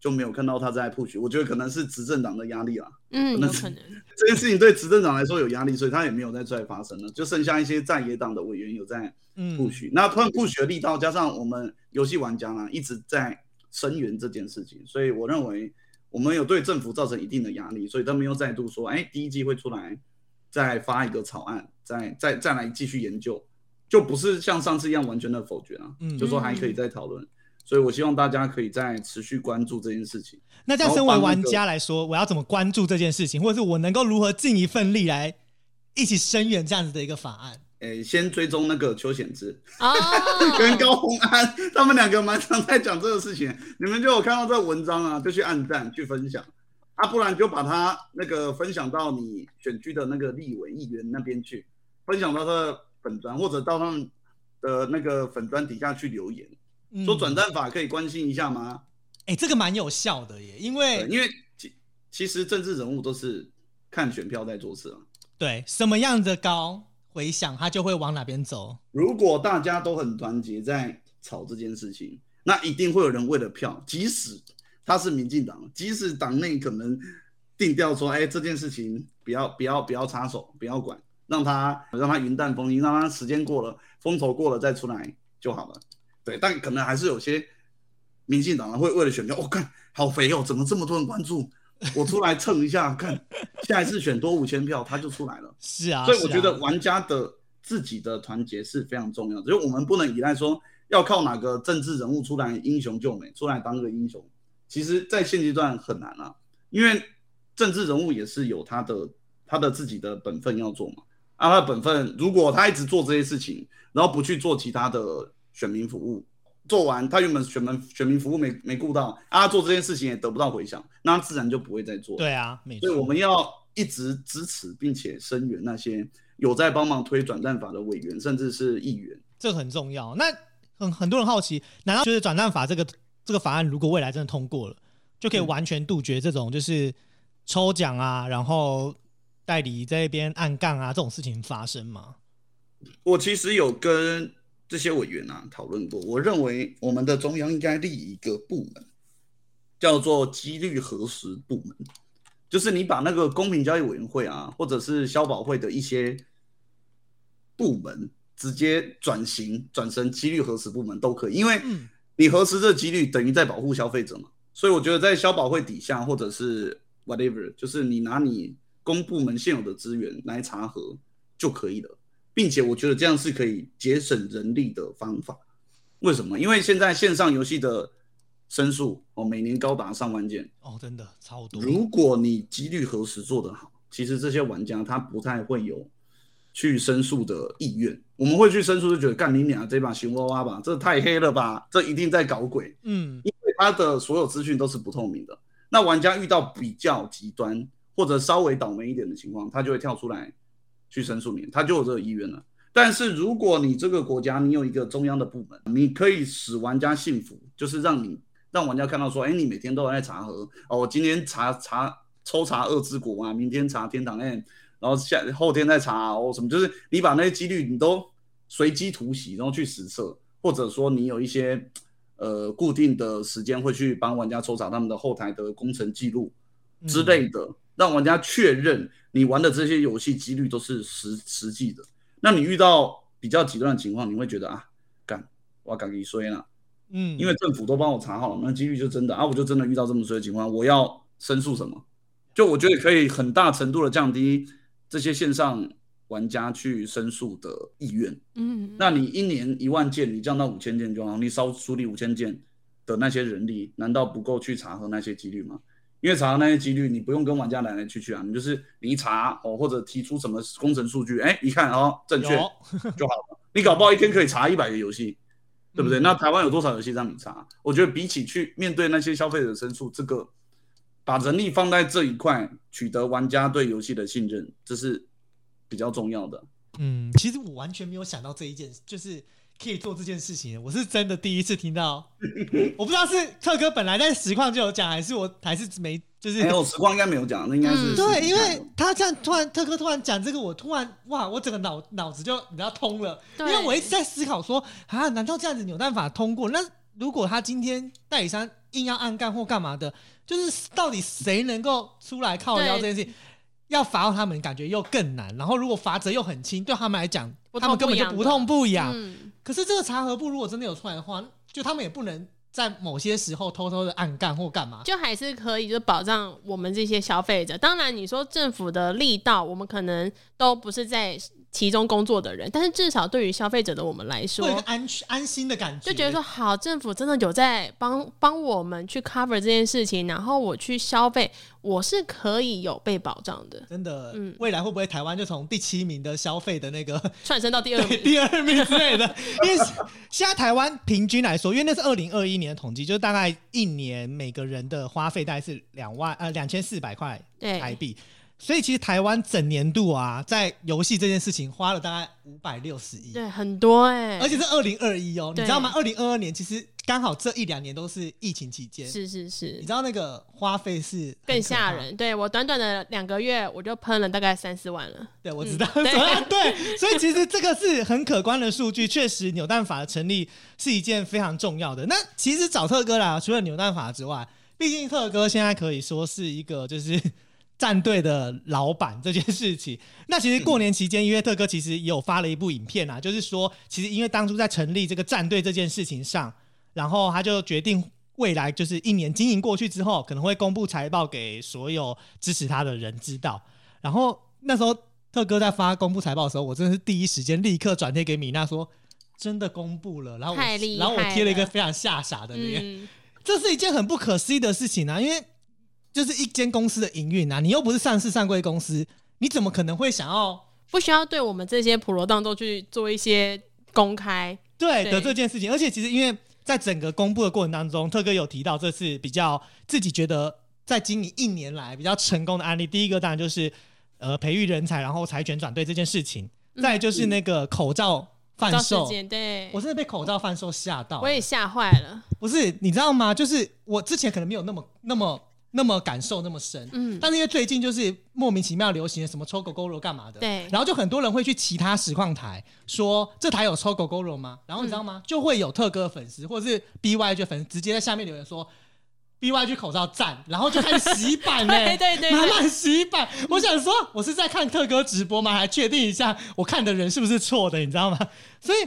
就没有看到他在 push。我觉得可能是执政党的压力啦，嗯，有可能。这件事情对执政党来说有压力，所以他也没有再出来发声了，就剩下一些在野党的委员有在嗯 push。那他们 push 的力道，加上我们游戏玩家呢一直在声援这件事情，所以我认为我们有对政府造成一定的压力，所以他们又再度说，哎，第一季会出来再发一个草案，再再再来继续研究，就不是像上次一样完全的否决啊，嗯就说还可以再讨论。所以我希望大家可以再持续关注这件事情。那在身为玩家来说，我要怎么关注这件事情，或者是我能够如何尽一份力来一起声援这样子的一个法案？诶，先追踪那个邱显志哦，跟高洪安，他们两个蛮常在讲这个事情。你们就有看到这个文章啊，就去按赞去分享啊，不然就把它那个分享到你选区的那个立委议员那边去，分享到他的粉砖或者到他们的那个粉砖底下去留言，嗯说转战法可以关心一下吗？哎、这个蛮有效的耶，因为，因为其其实政治人物都是看选票在做事啊。对什么样的高回响，他就会往哪边走。如果大家都很团结在吵这件事情，那一定会有人为了票，即使他是民进党，即使党内可能定调说，哎，这件事情不要不要不要插手，不要管，让他让他云淡风轻，让他时间过了，风头过了再出来就好了。对，但可能还是有些民进党会为了选票，我、看好肥哦，怎么这么多人关注？我出来蹭一下，看下一次选多五千票，他就出来了。是啊，所以我觉得玩家的自己的团结是非常重要的，就是我们不能依赖说要靠哪个政治人物出来英雄救美，出来当个英雄。其实，在现阶段很难啊，因为政治人物也是有他的他的自己的本分要做嘛。啊，他的本分如果他一直做这些事情，然后不去做其他的选民服务，做完他原本选民选民服务没没顾到，啊，做这件事情也得不到回响，那他自然就不会再做。对啊，没错。所以我们要一直支持并且声援那些有在帮忙推转战法的委员，甚至是议员。这个很重要。那很很多人好奇，难道就是转战法这个这个法案，如果未来真的通过了，就可以嗯完全杜绝这种就是抽奖啊，然后代理在一边暗杠啊这种事情发生吗？我其实有跟这些委员啊讨论过，我认为我们的中央应该立一个部门，叫做几率核实部门，就是你把那个公平交易委员会啊，或者是消保会的一些部门直接转型转成几率核实部门都可以，因为嗯你核实这几率等于在保护消费者嘛，所以我觉得在消保会底下或者是 whatever，就是你拿你公部门现有的资源来查核就可以了，并且我觉得这样是可以节省人力的方法。为什么？因为现在线上游戏的申诉哦，每年高达上万件。哦，真的超多。如果你几率核实做得好，其实这些玩家他不太会有去申诉的意愿。我们会去申诉，就觉得干你娘这把熊娃娃吧，这太黑了吧，这一定在搞鬼。嗯，因为他的所有资讯都是不透明的。那玩家遇到比较极端或者稍微倒霉一点的情况，他就会跳出来去申诉你，他就有这个意愿了。但是如果你这个国家你有一个中央的部门，你可以使玩家信服，就是让你让玩家看到说，哎，你每天都在查核哦，我今天查查抽查二之国啊，明天查天堂 M，然后下后天再查哦什么，就是你把那些几率你都随机突袭，然后去实测，或者说你有一些呃固定的时间会去帮玩家抽查他们的后台的工程记录之类的，让玩家确认你玩的这些游戏几率都是实实际的。那你遇到比较极端的情况，你会觉得啊，干我赶紧衰了，嗯，因为政府都帮我查好了，那几率就真的啊，我就真的遇到这么衰的情况，我要申诉什么？就我觉得可以很大程度的降低这些线上玩家去申诉的意愿。嗯，那你一年一万件，你降到五千件就好，你少处理五千件的那些人力，难道不够去查核那些几率吗？因为查核那些几率，你不用跟玩家来来去去啊，你就是你一查哦，或者提出什么工程数据，哎，一看哦正确就好了。你搞不好一天可以查一百个游戏，对不对？嗯那台湾有多少游戏让你查？我觉得比起去面对那些消费者申诉，这个把人力放在这一块，取得玩家对游戏的信任，这是比较重要的。嗯，其实我完全没有想到这一件事，就是可以做这件事情，我是真的第一次听到。我不知道是特哥本来在实况就有讲，还是我还是没，就是没有实况应该没有讲，那应该是嗯对，因为他这样突然特哥突然讲这个，我突然哇，我整个脑脑子就你知道通了，因对为我一直在思考说啊，难道这样子扭蛋法通过？那如果他今天代理商硬要暗干或干嘛的，就是到底谁能够出来靠腰这件事情？要罚到他们，感觉又更难。然后如果罚则又很轻，对他们来讲，他们根本就不痛不痒。嗯，可是这个查核部如果真的有出来的话，就他们也不能在某些时候偷偷的暗干或干嘛。就还是可以就保障我们这些消费者。当然，你说政府的力道，我们可能都不是在其中工作的人，但是至少对于消费者的我们来说会有一个，安安心的感觉，就觉得说好，政府真的有在帮帮我们去 cover 这件事情，然后我去消费，我是可以有被保障的，真的，嗯未来会不会台湾就从第七名的消费的那个窜升到第二名。第二名之类的？因为现在台湾平均来说，因为那是二零二一年的统计，就是大概一年每个人的花费大概是两万呃两千四百块台对，币。所以其实台湾整年度啊，在游戏这件事情花了大概五百六十亿，对，很多哎、而且是二零二一哦，你知道吗？二零二二年其实刚好这一两年都是疫情期间，是是是你知，道那个花费是更。吓人。对我短短的两个月，我就喷了大概三四万了。对，我知道，嗯对 对，所以其实这个是很可观的数据，确实扭蛋法的成立是一件非常重要的。那其实找特哥啦，除了扭蛋法之外，毕竟特哥现在可以说是一个就是战队的老板这件事情。那其实过年期间，因为特哥其实也有发了一部影片啊，就是说，其实因为当初在成立这个战队这件事情上，然后他就决定。未来就是一年经营过去之后，可能会公布财报给所有支持他的人知道。然后那时候特哥在发公布财报的时候，我真的是第一时间立刻转贴给米娜说，真的公布了。然后然后我贴了一个非常吓傻的脸，嗯，这是一件很不可思议的事情啊！因为就是一间公司的营运啊，你又不是上市上柜公司，你怎么可能会想要不需要对我们这些普罗大众去做一些公开。对对的这件事情？而且其实因为在整个公布的过程当中，特哥有提到这是比较自己觉得在经营一年来比较成功的案例。第一个当然就是呃培育人才，然后财权转对这件事情。嗯再来就是那个口罩贩到售时，间，对，我真的被口罩贩售吓到。我也吓坏了。不是，你知道吗？就是我之前可能没有那么、那么、那么感受那么深，嗯，但是因为最近就是莫名其妙流行什么抽狗狗肉干嘛的，对然后就很多人会去其他实况台说这台有抽狗狗肉吗？然后你知道吗？就会有特哥的粉丝或者是 BYG 粉丝直接在下面留言说 BYG 口罩赞，然后就开始洗版嘞、对对对满，满洗版。我想说，我是在看特哥直播吗？还确定一下我看的人是不是错的，你知道吗？所以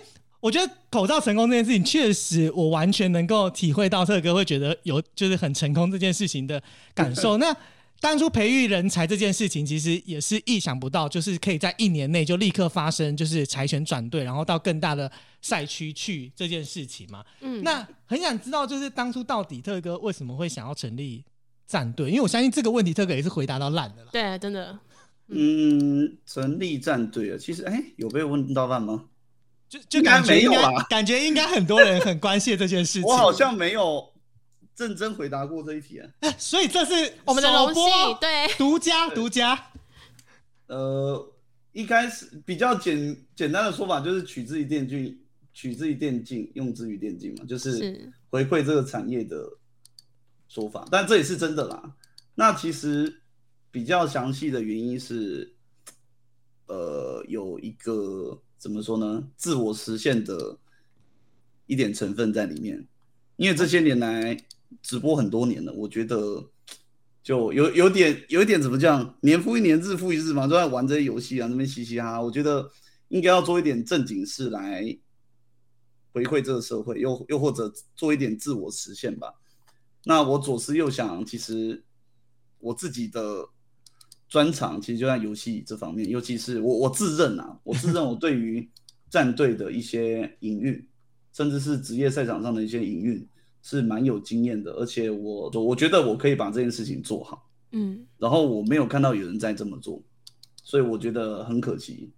我觉得口罩成功这件事情，确实我完全能够体会到特哥会觉得有就是很成功这件事情的感受。那当初培育人才这件事情，其实也是意想不到，就是可以在一年内就立刻发生，就是柴犬转队，然后到更大的赛区去这件事情嘛。嗯，那很想知道，就是当初到底特哥为什么会想要成立战队？因为我相信这个问题，特哥也是回答到烂的了。对，真的，嗯，成立战队啊，其实哎、有被问到烂吗？就就感觉应该没有啦感觉应该很多人很关切这件事情。我好像没有认真回答过这一题啊。所以这是我们的荣首播幸，对，独家独家。呃，一开始比较简简单的说法就是取之于电竞，取之于电竞，用之于电竞嘛，就是是，回馈这个产业的说法，但这也是真的啦。那其实比较详细的原因是，呃，有一个怎么说呢，自我实现的一点成分在里面。因为这些年来直播很多年了，我觉得就有有点有一点怎么讲，年复一年，日复一日嘛，都在玩这些游戏啊，那边嘻嘻哈哈。我觉得应该要做一点正经事来回馈这个社会，又又或者做一点自我实现吧。那我左思右想，其实我自己的专长其实就在游戏这方面，尤其是我我自认啊，我自认我对于战队的一些营运，甚至是职业赛场上的一些营运是蛮有经验的，而且我我觉得我可以把这件事情做好。嗯，然后我没有看到有人在这么做，所以我觉得很可惜。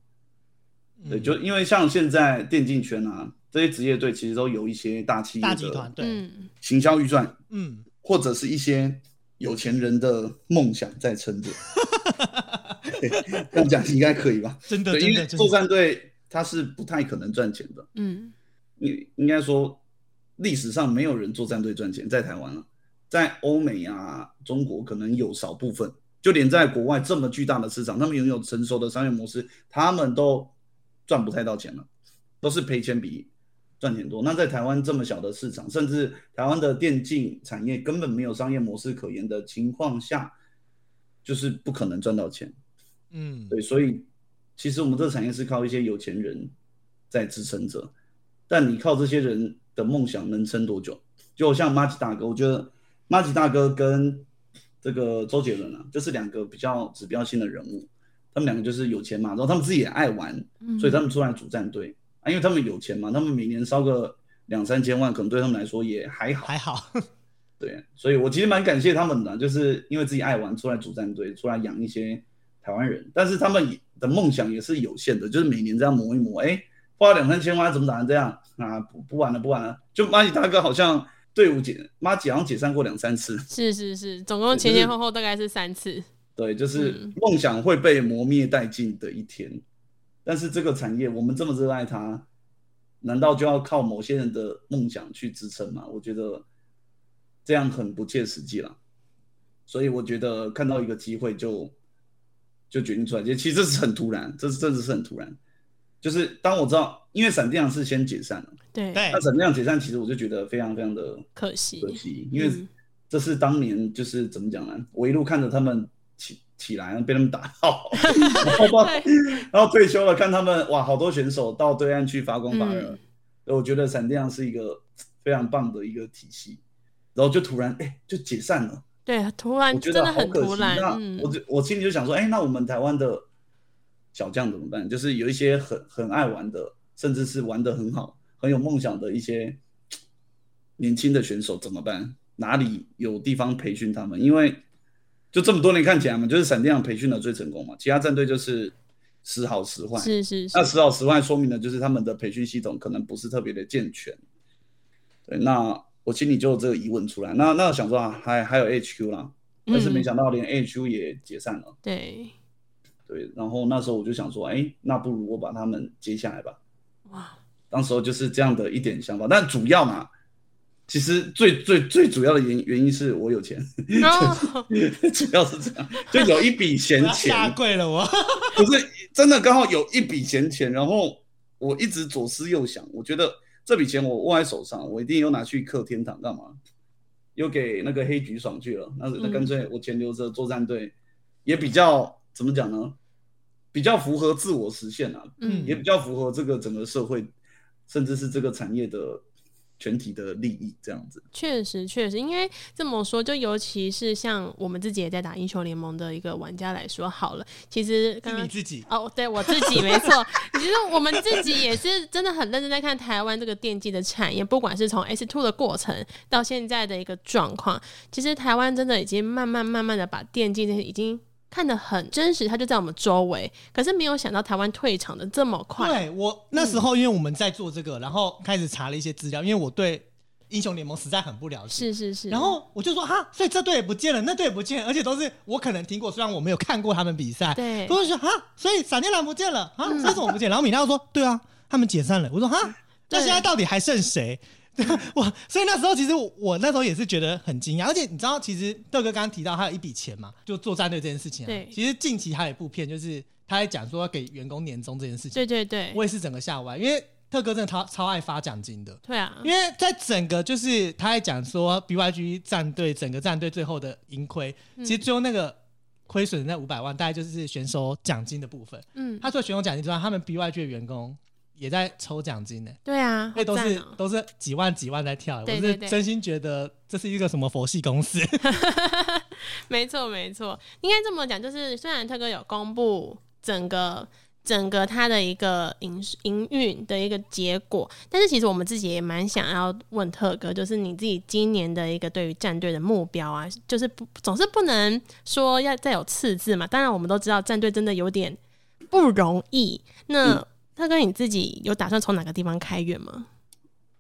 对，嗯就因为像现在电竞圈啊，这些职业队其实都有一些大企业大集团的对，嗯，行销预算，嗯，或者是一些有钱人的梦想在撑着。对这样讲应该可以吧？真的对，真的真的，因为作战队他是不太可能赚钱的。嗯，应应该说历史上没有人作战队赚钱，在台湾啊，在欧美啊、中国可能有少部分，就连在国外这么巨大的市场，他们拥有成熟的商业模式，他们都赚不太到钱了，都是赔钱比赚钱多。那在台湾这么小的市场，甚至台湾的电竞产业根本没有商业模式可言的情况下，就是不可能赚到钱。嗯，对，所以其实我们这个产业是靠一些有钱人在支撑着，但你靠这些人的梦想能撑多久？就像马吉大哥，我觉得马吉大哥跟这个周杰伦啊，就是两个比较指标性的人物。他们两个就是有钱嘛，然后他们自己也爱玩，嗯所以他们出来组战队啊，因为他们有钱嘛，他们每年烧个两三千万，可能对他们来说也还好。还好，对，所以我其实蛮感谢他们的，就是因为自己爱玩，出来组战队，出来养一些台湾人。但是他们的梦想也是有限的，就是每年这样磨一磨，哎，花两三千万怎么打成这样啊？不不玩了，不玩了。就马吉大哥好像队伍解，马吉好像解散过两三次。是是是，总共前前后后大概是三次。对，就是嗯梦想会被磨灭殆尽的一天。但是这个产业我们这么热爱它，难道就要靠某些人的梦想去支撑吗？我觉得这样很不切实际了。所以我觉得看到一个机会就就决定出来，其实这是很突然，这是真的是很突然。就是当我知道，因为闪电狼是先解散了，对，对那，闪电狼解散，其实我就觉得非常非常的可惜。可惜，因为嗯这是当年就是怎么讲呢？我一路看着他们起起来，被他们打到，然后到然后退休了，看他们哇，好多选手到对岸去发光发热，我觉得闪电狼是一个非常棒的一个体系，然后就突然哎、就解散了，对，突然我觉得好可惜。那嗯我，就我心里就想说，哎、那我们台湾的小将怎么办？就是有一些很很爱玩的，甚至是玩的很好、很有梦想的一些年轻的选手怎么办？哪里有地方培训他们？因为就这么多年看起来嘛，就是闪电狼培训的最成功嘛，其他战队就是时好时坏。是是是那，时好时坏说明的就是他们的培训系统可能不是特别的健全。对，那我心里就有这个疑问出来。那那想说啊，还还有 HQ 啦，但是没嗯想到连 HQ 也解散了。对，对，然后那时候我就想说，哎，那不如我把他们接下来吧。哇，当时候就是这样的一点想法，但主要嘛，其实最最最主要的原原因是我有钱，哦，主要是这样，就有一笔我闲钱。下钱，跪了，我。不是真的刚好有一笔闲钱，然后我一直左思右想，我觉得这笔钱我握在手上，我一定又拿去克天堂干嘛？又给那个黑橘爽去了，那那嗯。干脆我钱留着作战队，也比较怎么讲呢？比较符合自我实现啊，嗯。也比较符合这个整个社会，甚至是这个产业的全体的利益这样子。确实，确实，因为这么说，就尤其是像我们自己也在打英雄联盟的一个玩家来说，好了，其实刚刚是你自己，哦，对我自己没错。其实我们自己也是真的很认真在看台湾这个电竞的产业，不管是从 S two 的过程到现在的一个状况，其实台湾真的已经慢慢慢慢的把电竞这些已经看得很真实，它就在我们周围。可是没有想到台湾退场的这么快，对我那时候，因为我们在做这个，然后开始查了一些资料，因为我对英雄联盟实在很不了解。是是是。然后我就说哈，所以这队也不见了，那队也不见了，而且都是我可能听过，虽然我没有看过他们比赛，对我就说哈，所以闪电狼不见了啊，嗯这怎么不见？然后米娜就说对啊，他们解散了。我说哈，那对现在到底还剩谁？我所以那时候其实我我那时候也是觉得很惊讶，而且你知道，其实豆哥刚刚提到他有一笔钱嘛，就做战队这件事情、啊。对其实近期还有一部片，就是他在讲说要给员工年终这件事情。对对对，我也是整个吓歪，因为特哥真的超超爱发奖金的。对啊，因为在整个就是他在讲说 BYG 战队整个战队最后的盈亏，嗯其实最后那个亏损的那五百万，大概就是选手奖金的部分。嗯，他除了选手奖金之外，他们 BYG 的员工也在抽奖金呢，对啊，那都是都是几万几万在跳。我是真心觉得这是一个什么佛系公司。没错，没错，应该这么讲，就是虽然特哥有公布整个整个他的一个营营运的一个结果，但是其实我们自己也蛮想要问特哥，就是你自己今年的一个对于战队的目标啊，就是不总是不能说要再有次字嘛。当然，我们都知道战队真的有点不容易。那、嗯特哥你自己有打算从哪个地方开源吗？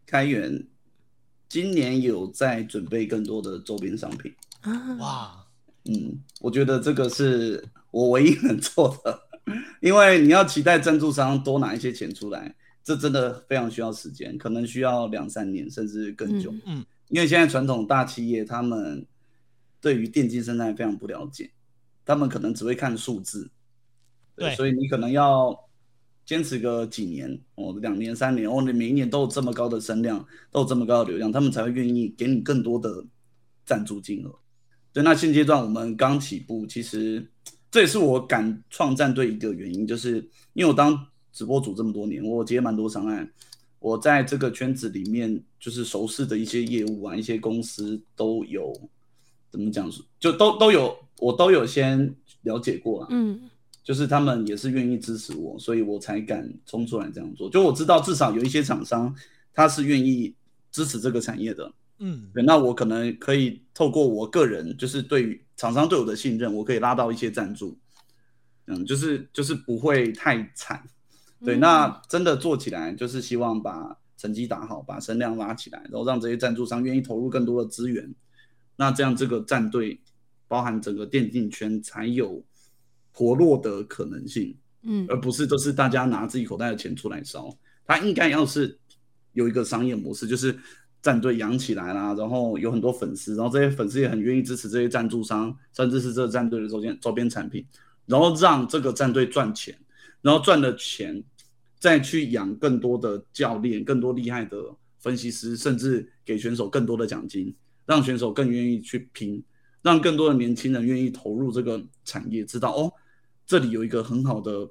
开源今年有在准备更多的周边商品。啊，哇，嗯，我觉得这个是我唯一能做的，因为你要期待赞助商多拿一些钱出来，这真的非常需要时间，可能需要两三年甚至更久。嗯嗯因为现在传统大企业他们对于电竞生态非常不了解，他们可能只会看数字，对所以你可能要坚持个几年哦，两年三年哦，你每一年都有这么高的声量，都有这么高的流量，他们才会愿意给你更多的赞助金额。对，那现阶段我们刚起步，其实这也是我敢创战队一个原因，就是因为我当直播主这么多年，我接蛮多商案，我在这个圈子里面，就是熟悉的一些业务啊，一些公司都有怎么讲，就都都有，我都有先了解过啊。嗯就是他们也是愿意支持我，所以我才敢冲出来这样做。就我知道，至少有一些厂商他是愿意支持这个产业的。嗯，对，那我可能可以透过我个人，就是对于厂商对我的信任，我可以拉到一些赞助。嗯，就是就是不会太惨。对，嗯那真的做起来，就是希望把成绩打好，把声量拉起来，然后让这些赞助商愿意投入更多的资源。那这样这个战队，包含整个电竞圈才有活络的可能性，嗯而不是都是大家拿自己口袋的钱出来烧。它应该要是有一个商业模式，就是战队养起来啦，然后有很多粉丝，然后这些粉丝也很愿意支持这些赞助商，甚至是这个战队的周边周边产品，然后让这个战队赚钱，然后赚了钱再去养更多的教练、更多厉害的分析师，甚至给选手更多的奖金，让选手更愿意去拼，让更多的年轻人愿意投入这个产业，知道哦，这里有一个很好的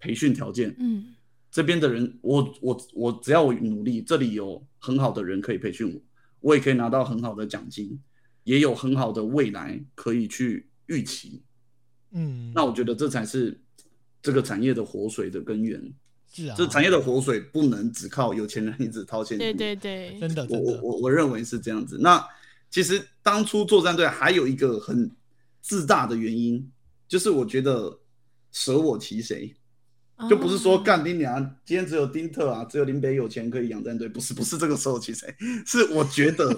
培训条件，嗯这边的人，我我我只要我努力，这里有很好的人可以培训我，我也可以拿到很好的奖金，也有很好的未来可以去预期。嗯，那我觉得这才是这个产业的活水的根源。是啊，这产业的活水不能只靠有钱人一直掏现金。对对对，真的我，我我我认为是这样子。那其实当初作战队还有一个很自大的原因，就是我觉得舍我其谁。就不是说哦干丁娘，今天只有丁特啊，只有林北有钱可以养战队，不是 不是这个时候其谁是我觉得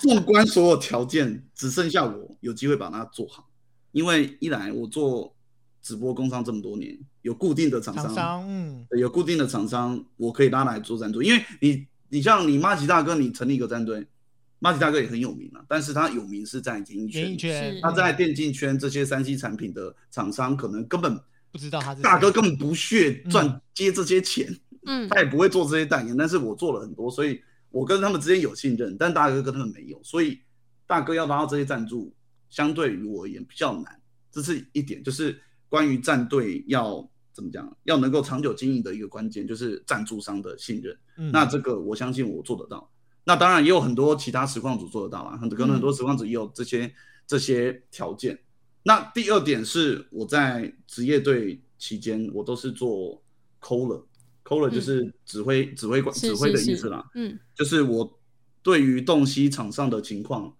纵观所有条件，只剩下我有机会把它做好。因为一来我做直播工商这么多年，有固定的厂商，厂商，嗯，有固定的厂商，我可以拉来做战队。因为你你像你妈吉大哥，你成立一个战队，马吉大哥也很有名啊，但是他有名是在演艺演艺圈，他在电竞圈这些三 C 产品的厂商，可能根本不知道他是大哥根本不屑赚嗯接这些钱，嗯他也不会做这些代言，但是我做了很多，所以我跟他们之间有信任，但大哥跟他们没有，所以大哥要拿到这些赞助，相对于我而言比较难，这是一点，就是关于战队要怎么讲，要能够长久经营的一个关键，就是赞助商的信任。嗯那这个我相信我做得到。那当然也有很多其他实况组做得到啊，很可能很多实况组也有这些、这些条件。那第二点是我在职业队期间，我都是做 caller，caller 就是指挥、指挥官指挥的意思啦，嗯就是我对于洞悉场上的情况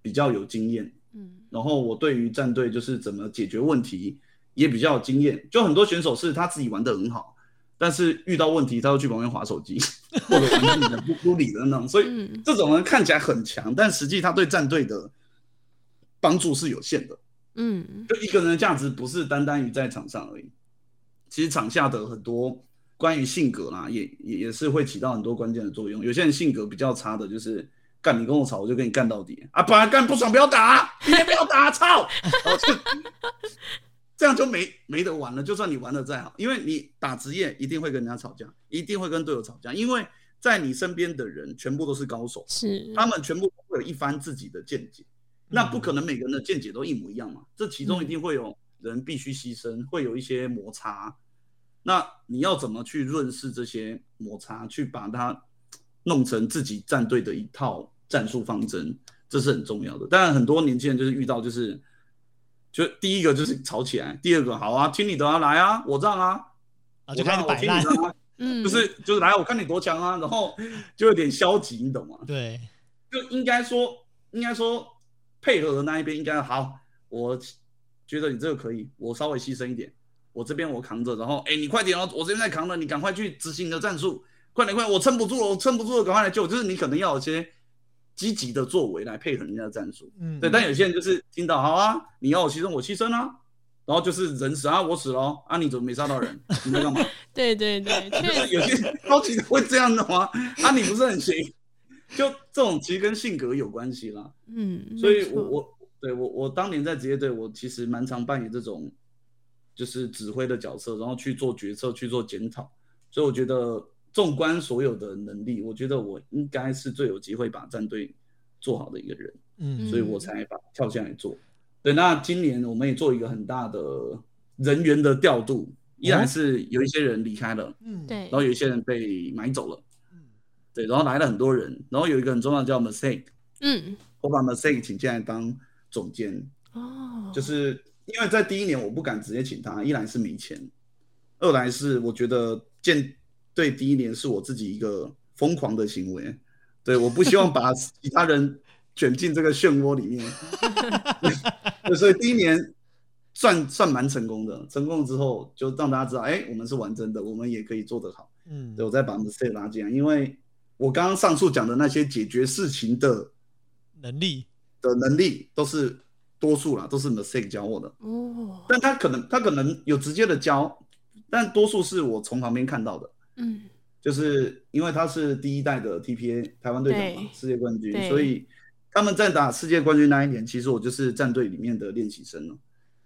比较有经验，嗯然后我对于战队就是怎么解决问题也比较有经验。就很多选手是他自己玩的很好，但是遇到问题他要去旁边划手机，或者玩自己的不不理的那种。所以嗯这种人看起来很强，但实际他对战队的帮助是有限的。嗯就一个人的价值不是单单于在场上而已，其实场下的很多关于性格啦，也也也是会起到很多关键的作用。有些人性格比较差的，就是干你跟我吵，我就跟你干到底啊！本来干不爽不要打，你也不要打，操！这样就没没得玩了。就算你玩的再好，因为你打职业一定会跟人家吵架，一定会跟队友吵架，因为在你身边的人全部都是高手，是他们全部都会有一番自己的见解。那不可能每个人的见解都一模一样嘛，这其中一定会有人必须牺牲，会有一些摩擦。那你要怎么去润饰这些摩擦，去把它弄成自己战队的一套战术方针，这是很重要的。当然，很多年轻人就是遇到就是，就第一个就是吵起来，第二个好啊，听你的啊，来啊，我让啊，啊就开始摆烂听你的，啊，嗯就是就是来，我看你多强啊，然后就有点消极，你懂吗？对，就应该说，应该说配合的那一边应该好。我觉得你这个可以，我稍微牺牲一点，我这边我扛着，然后哎、你快点哦，我这边在扛着，你赶快去执行你的战术，快点快点，我撑不住了，我撑不住了，赶快来救。就是你可能要有些积极的作为来配合人家的战术。嗯，对，但有些人就是听到好啊，你要我牺牲，我牺牲啊，然后就是人死啊，我死了哦啊，你怎么没杀到人？你在干嘛？对对对，确实有些高级的会这样的吗？啊，你不是很行？就这种其实跟性格有关系啦。嗯，所以我我对我我当年在职业队，我其实蛮常扮演这种就是指挥的角色，然后去做决策、去做检讨。所以我觉得纵观所有的能力，我觉得我应该是最有机会把战队做好的一个人，嗯。所以我才把跳下来做。对，那今年我们也做一个很大的人员的调度，依然是有一些人离开了，嗯，对。然，后有一些人被买走了，嗯。对，然后来了很多人，然后有一个很重要的叫 mistake，嗯，我把 mistake 请进来当总监，哦，就是因为在第一年我不敢直接请他，一来是没钱，二来是我觉得建队第一年是我自己一个疯狂的行为，对，我不希望把 其他人卷进这个漩涡里面，对，所以第一年算算蛮成功的，成功了之后就让大家知道，哎，我们是玩真的，我们也可以做得好。嗯对，我再把 mistake 拉进来，因为我刚刚上述讲的那些解决事情的能力，的能力都是多数啦，都是 mistake 教我的。哦，但他可能他可能有直接的教，但多数是我从旁边看到的，嗯，就是因为他是第一代的 TPA 台湾队长嘛，世界冠军，所以他们在打世界冠军那一年，其实我就是战队里面的练习生了。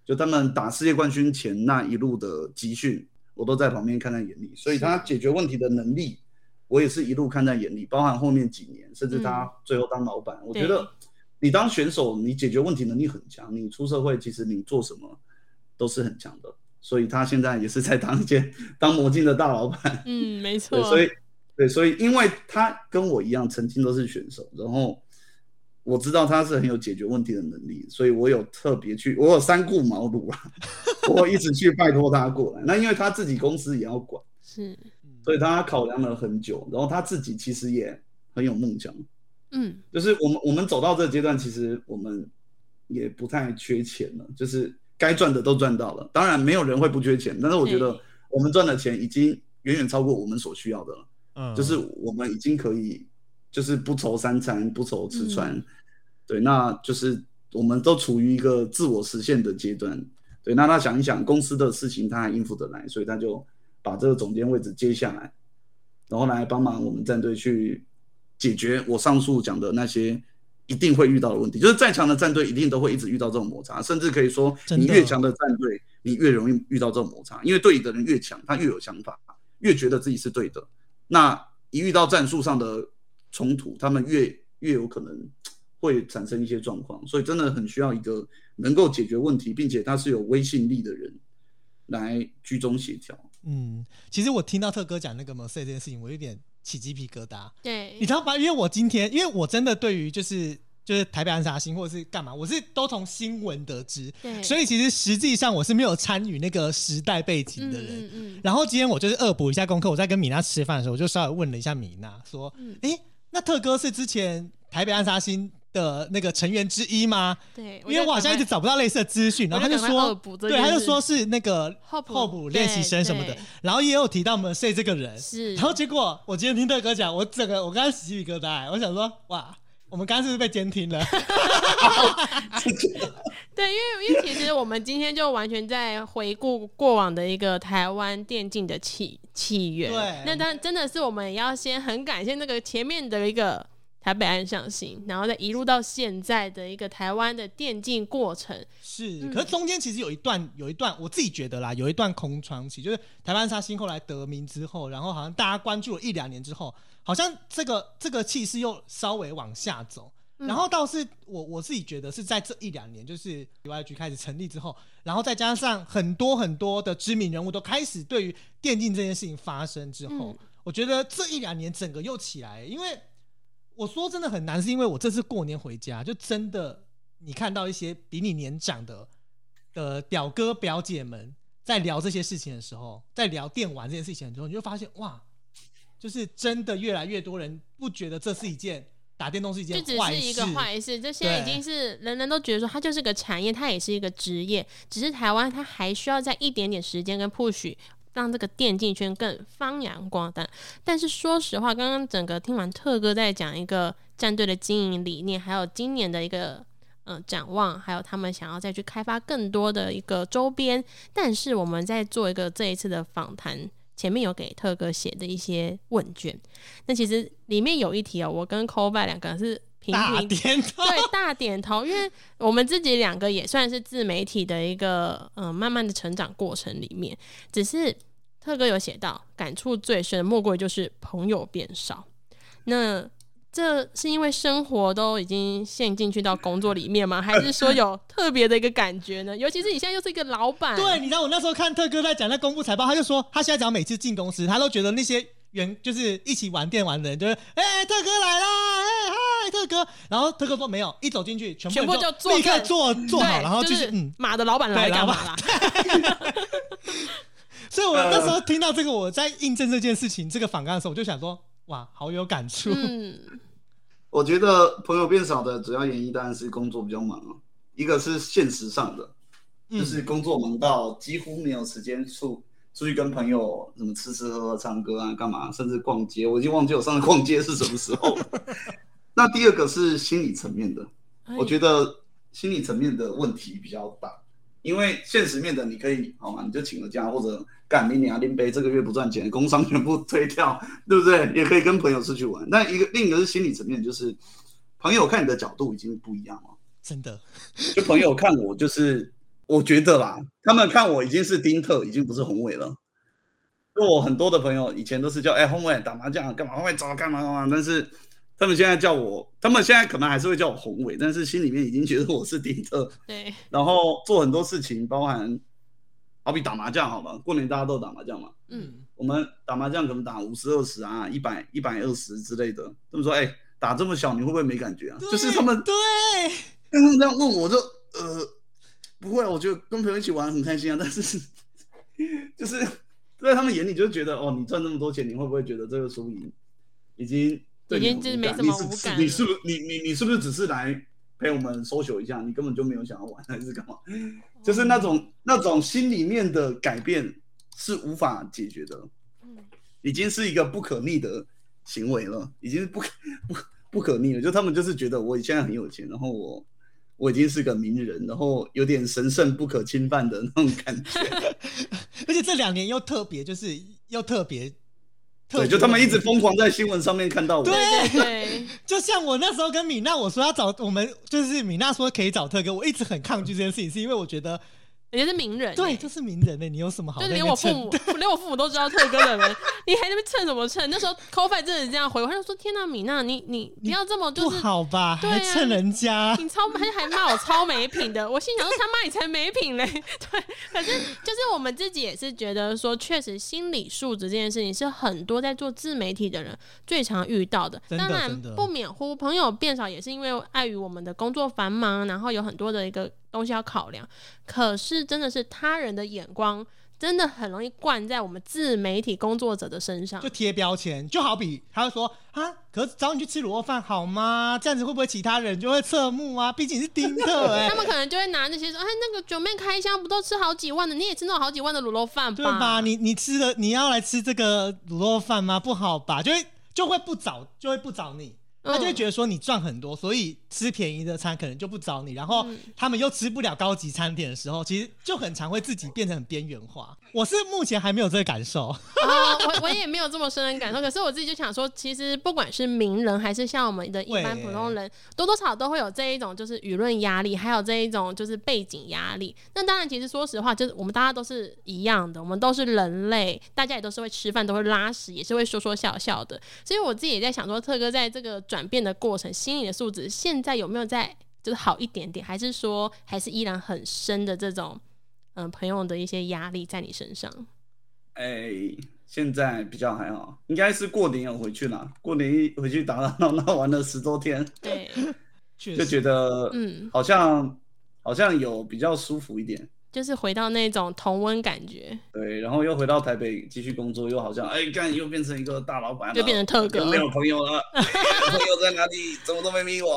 就他们打世界冠军前那一路的集训，我都在旁边看在眼里，所以他解决问题的能力，我也是一路看在眼里，包含后面几年，甚至他最后当老板，我觉得你当选手，你解决问题能力很强，你出社会其实你做什么都是很强的，所以他现在也是在当一间 当魔镜的大老板，嗯，没对，错，所以对，所以因为他跟我一样，曾经都是选手，然后我知道他是很有解决问题的能力，所以我有特别去，我有三顾茅庐啊，我一直去拜托他过来。那因为他自己公司也要管，是，所以他考量了很久，然后他自己其实也很有梦想，嗯，就是我们我们走到这个阶段，其实我们也不太缺钱了，就是该赚的都赚到了。当然没有人会不缺钱，但是我觉得我们赚的钱已经远远超过我们所需要的了。嗯，就是我们已经可以，就是不愁三餐，不愁吃穿，嗯对，那就是我们都处于一个自我实现的阶段，对，那他想一想公司的事情，他还应付得来，所以他就把这个总监位置接下来，然后来帮忙我们战队去解决我上述讲的那些一定会遇到的问题，就是再强的战队一定都会一直遇到这种摩擦，甚至可以说你越强的战队，你越容易遇到这种摩擦，因为队里的人越强，他越有想法，越觉得自己是对的。那一遇到战术上的冲突，他们越越有可能会产生一些状况，所以真的很需要一个能够解决问题，并且他是有威信力的人来居中协调。嗯，其实我听到特哥讲那个 Mercedes 这件事情，我有点起鸡皮疙瘩。对你，知道吗？因为我今天，因为我真的对于就是就是台北暗杀星或者是干嘛，我是都从新闻得知，对，所以其实实际上我是没有参与那个时代背景嗯的人。嗯嗯，然后今天我就是恶补一下功课，我在跟米娜吃饭的时候，我就稍微问了一下米娜，说嗯：“诶，那特哥是之前台北暗杀星的那个成员之一吗？对，因为我好像一直找不到类似的资讯。”然后他就说：“对，他就说是那个候补练习生什么的。”然后也有提到 Mercy 这个人，是，然后结果我今天听特哥讲，我整个我刚刚起鸡皮疙瘩，我想说：“哇，我们刚刚是不是被监听了？” 对，因为因为其实我们今天就完全在回顾过往的一个台湾电竞的起起源。对那当真的是我们要先很感谢那个前面的一个台北安上行，然后再一路到现在的一个台湾的电竞过程。是，嗯可是中间其实有一段，有一段我自己觉得啦，有一段空窗期，就是台湾沙星后来得名之后，然后好像大家关注了一两年之后，好像这个这个气势又稍微往下走。嗯然后倒是我我自己觉得是在这一两年，就是 YG 开始成立之后，然后再加上很多很多的知名人物都开始对于电竞这件事情发生之后，嗯我觉得这一两年整个又起来，因为我说真的很难，是因为我这次过年回家，就真的你看到一些比你年长的的表哥表姐们在聊这些事情的时候，在聊电玩这件事情的时候，你就发现哇，就是真的越来越多人不觉得这是一件打电动是一件就只是一个坏事，这现在已经是人人都觉得说它就是个产业，它也是一个职业，只是台湾它还需要在一点点时间跟 push。让这个电竞圈更发扬光大，但是说实话，刚刚整个听完特哥在讲一个战队的经营理念，还有今年的一个嗯展望，还有他们想要再去开发更多的一个周边。但是我们在做一个这一次的访谈，前面有给特哥写的一些问卷，那其实里面有一题哦，我跟 c o b a 两个人是频大频点头，对，大点头，因为我们自己两个也算是自媒体的一个嗯、呃慢慢的成长过程里面，只是特哥有写到感触最深莫过于就是朋友变少，那。这是因为生活都已经陷进去到工作里面吗？还是说有特别的一个感觉呢？尤其是你现在又是一个老板，对，你知道我那时候看特哥在讲那公布财报，他就说他现在只要每次进公司，他都觉得那些员就是一起玩电玩的人，就是哎、特哥来啦，哎、嗨特哥，然后特哥说没有，一走进去全部全部就坐立刻坐坐好，对然后就就是马的老板来对干嘛 老啦？所以我那时候听到这个，我在印证这件事情这个访谈的时候，我就想说哇，好有感触，嗯，我觉得朋友变少的主要原因当然是工作比较忙啊，一个是现实上的，嗯就是工作忙到几乎没有时间出出去跟朋友什么吃吃喝喝、唱歌啊、干嘛，甚至逛街。我已经忘记我上次逛街是什么时候。那第二个是心理层面的，哎我觉得心理层面的问题比较大，因为现实面的你可以好嘛，你就请了假或者干你俩拎杯这个月不赚钱，工商全部推掉，对不对？也可以跟朋友出去玩。那一个另一个是心理层面，就是朋友看你的角度已经不一样了。真的，就朋友看我，就是我觉得啦，他们看我已经是丁特，已经不是宏伟了。就我很多的朋友以前都是叫哎宏伟打麻将干嘛，宏伟走干嘛干嘛，但是他们现在叫我，他们现在可能还是会叫我宏伟，但是心里面已经觉得我是丁特，对，然后做很多事情，包含好比打麻将好吧，过年大家都打麻将嘛，嗯，我们打麻将可能打五十二十啊，一百一百二十之类的，他们说哎打这么小你会不会没感觉啊？就是他们对，他们这样问我就呃不会啊，我觉得跟朋友一起玩很开心啊，但是 就是在他们眼里就觉得哦，你赚那么多钱，你会不会觉得这个输赢已经对你已经就是没很无感什么无你你是不是你你你是不是只是来陪我们 social 一下，你根本就没有想要玩 还是干嘛？就是那种那种心里面的改变是无法解决的，嗯已经是一个不可逆的行为了，已经是不可 不不可逆了。就他们就是觉得我现在很有钱，然后我我已经是个名人，然后有点神圣不可侵犯的那种感觉。而且这两年又特别，就是又特别，特对，就他们一直疯狂在新闻上面看到我。对对。对对，就像我那时候跟米娜我说要找我们，就是米娜说可以找特哥，我一直很抗拒这件事情，是因为我觉得人家是名人欸，对，就是名人呢、你有什么好就？连我父母，连我父母都知道特哥的人，你还在那边蹭什么蹭？那时候 c o f i 真的是这样回我，他就说：“天呐，米娜，你你不要这么就不是好吧？对啊还蹭人家？你超，他还骂我超没品的。我心想说他骂你才没品嘞。对，可是就是我们自己也是觉得说，确实心理素质这件事情是很多在做自媒体的人最常遇到的。的当然不免乎朋友变少，也是因为碍于我们的工作繁忙，然后有很多的一个东西要考量。可是真的是他人的眼光。真的很容易灌在我们自媒体工作者的身上就，贴标签，就好比他会说啊，可是找你去吃卤肉饭好吗？这样子会不会其他人就会侧目啊？毕竟你是丁特哎、他们可能就会拿那些说，哎，那个九妹开箱不都吃好几万的，你也吃那种好几万的卤肉饭对吧？你你吃的你要来吃这个卤肉饭吗？不好吧？就会就会不找，就会不找你。他就会嗯觉得说你赚很多，所以吃便宜的餐可能就不找你，然后嗯他们又吃不了高级餐点的时候，其实就很常会自己变成很边缘化。我是目前还没有这个感受，啊，我我也没有这么深的感受，可是我自己就想说，其实不管是名人还是像我们的一般普通人，多多少少都会有这一种就是舆论压力，还有这一种就是背景压力。那当然，其实说实话，就是我们大家都是一样的，我们都是人类，大家也都是会吃饭，都会拉屎，也是会说说笑笑的。所以我自己也在想说，特哥在这个转变的过程，心理的素质现在有没有在就是好一点点，还是说还是依然很深的这种嗯、呃朋友的一些压力在你身上？哎，现在比较还好，应该是过年有回去啦。过年一回去打打闹闹 玩了十多天，对，就觉得嗯。好像好像有比较舒服一点。就是回到那种同温感觉，对，然后又回到台北继续工作，又好像哎，干又变成一个大老板了，就变成特哥没有朋友了，朋友在哪里？怎么都没理我？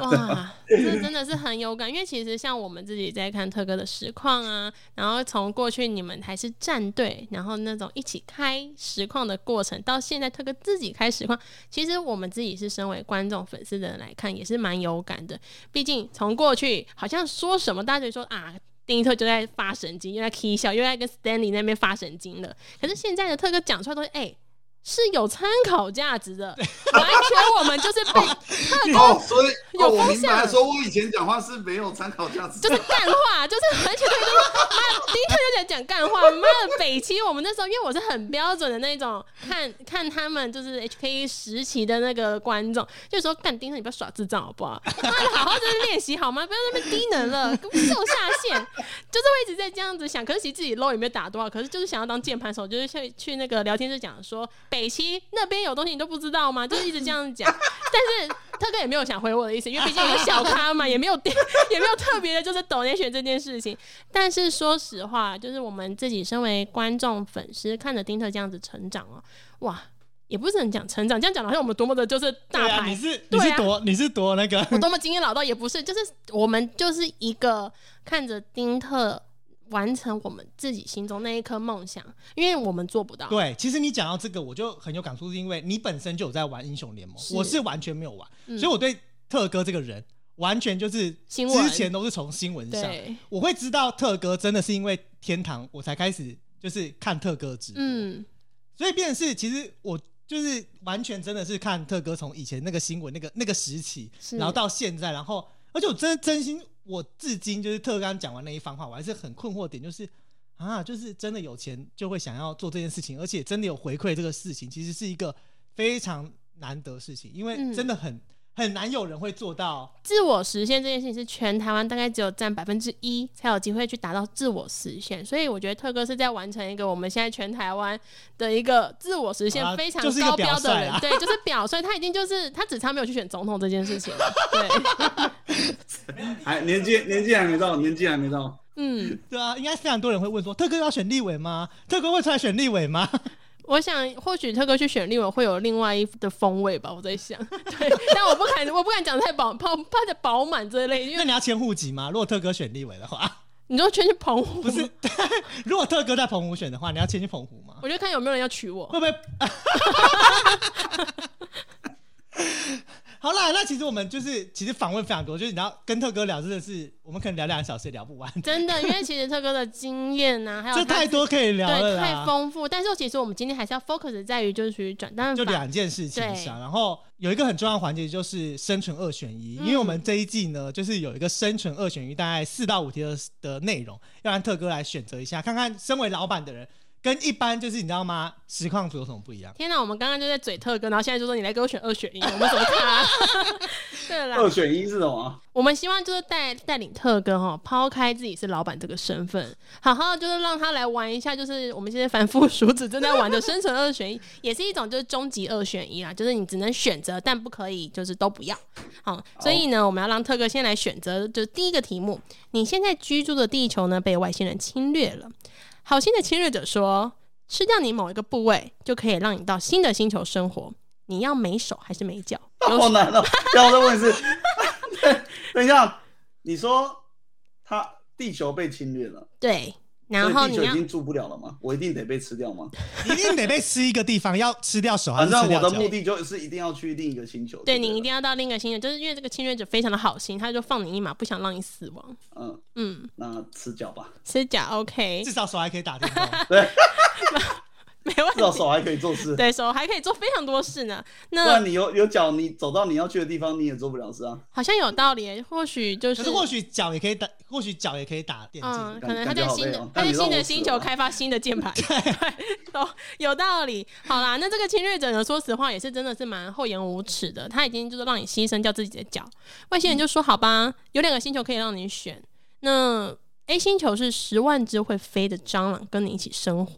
哇，这真的是很有感，因为其实像我们自己在看特哥的实况啊，然后从过去你们还是战队，然后那种一起开实况的过程，到现在特哥自己开实况，其实我们自己是身为观众粉丝的人来看，也是蛮有感的。毕竟从过去好像说什么，大家就说啊。丁一特就在发神经，又在 K 笑，又在跟 Stanley 那边发神经了。可是现在的特哥讲出来都是，哎。是有参考价值的，完全我们就是被 哦，所以有风向。说我以前讲话是没有参考价值，就是干话，就是完全可以说妈，第一特就在讲干话。妈的，北齐我们那时候，因为我是很标准的那种，看 看他们就是 HK 时期的那个观众，就说干丁特，你不要耍智障好不好？妈的，好好就是练习好吗？不要那么低能了，秀下限，就是会一直在这样子想。可是其实自己 low 也没有打多少，可是就是想要当键盘手，就是去去那个聊天室讲说。北西那边有东西你都不知道吗？就是一直这样讲，但是特哥也没有想回我的意思，因为 毕竟有小咖嘛，也没有 也没有特别的，就是抖内选这件事情。但是说实话，就是我们自己身为观众粉丝，看着丁特这样子成长哦，哇，也不是很讲成长，这样讲好像我们多么的就是大牌，你是你是多你是多那个，我多么经验老道也不是，就是我们就是一个看着丁特。完成我们自己心中那一颗梦想，因为我们做不到。对，其实你讲到这个，我就很有感触，是因为你本身就有在玩英雄联盟，我是完全没有玩，所以我对特哥这个人完全就是之前都是从新闻上，我会知道特哥真的是因为天堂我才开始就是看特哥直播，嗯。所以变成是其实我就是完全真的是看特哥从以前那个新闻那个那个时期，然后到现在，然后而且我真真心。我至今就是特刚讲完那一番话，我还是很困惑点，就是啊，就是真的有钱就会想要做这件事情，而且真的有回馈这个事情，其实是一个非常难得事情，因为真的很。很难有人会做到自我实现这件事情，是全台湾大概只有占百分之一才有机会去达到自我实现。所以我觉得特哥是在完成一个我们现在全台湾的一个自我实现非常高标的人，对，就是表率。他已经就是他只差没有去选总统这件事情了。对，还 年纪年纪还没到，年纪还没到。嗯，对啊，应该非常多人会问说，特哥要选立委吗？特哥会出来选立委吗？我想，或许特哥去选立委会有另外一的风味吧。我在想，对，但我不敢，我不敢讲太饱，怕怕的饱满这一类。因为那你要迁户籍吗？如果特哥选立委的话，你说迁去澎湖？不是，如果特哥在澎湖选的话，你要迁去澎湖吗？我就看有没有人要娶我，会不会？好啦，那其实我们就是其实访问非常多，就是你知道跟特哥聊，真的是我们可能聊两个小时也聊不完。真的，因为其实特哥的经验呐，还有这太多可以聊了，太丰富。但是其实我们今天还是要 focus 在于就是属于转单，就两件事情上。然后有一个很重要的环节就是生存二选一，因为我们这一季呢，就是有一个生存二选一，大概四到五题的的内容，要让特哥来选择一下，看看身为老板的人。跟一般就是你知道吗？实况组有什么不一样？天哪，我们刚刚就在嘴特哥，然后现在就说你来给我选二选一，我们怎么看？对了，二选一是什么？我们希望就是带带领特哥哈，抛开自己是老板这个身份，好好就是让他来玩一下，就是我们现在凡夫俗子正在玩的生存二选一，也是一种就是终极二选一啦，就是你只能选择，但不可以就是都不要。好，所以呢，我们要让特哥先来选择，就是第一个题目，你现在居住的地球呢被外星人侵略了。好心的侵略者说：“吃掉你某一个部位，就可以让你到新的星球生活。你要没手还是没脚？好难哦！让我再问一次。等一下，你说他地球被侵略了？对。”然后地球已经住不了了吗？我一定得被吃掉吗？一定得被吃一个地方，要吃掉手还是吃掉我的目的就是一定要去另一个星球。对你一定要到另一个星球，就是因为这个侵略者非常的好心，他就放你一马，不想让你死亡。嗯嗯，那吃脚吧。吃脚 OK，至少手还可以打电话。对。没问题，至少手还可以做事。对手还可以做非常多事呢。不然你有有脚，你走到你要去的地方，你也做不了事啊。好像有道理，或许就是，可是或许脚也可以打，或许脚也可以打电竞。嗯，可能他在新的他在新的星球开发新的键盘。对，都有道理。好啦，那这个侵略者呢？说实话也是真的是蛮厚颜无耻的。他已经就是让你牺牲掉自己的脚。外星人就说：“好吧，有两个星球可以让你选。那 A 星球是十万只会飞的蟑螂跟你一起生活。”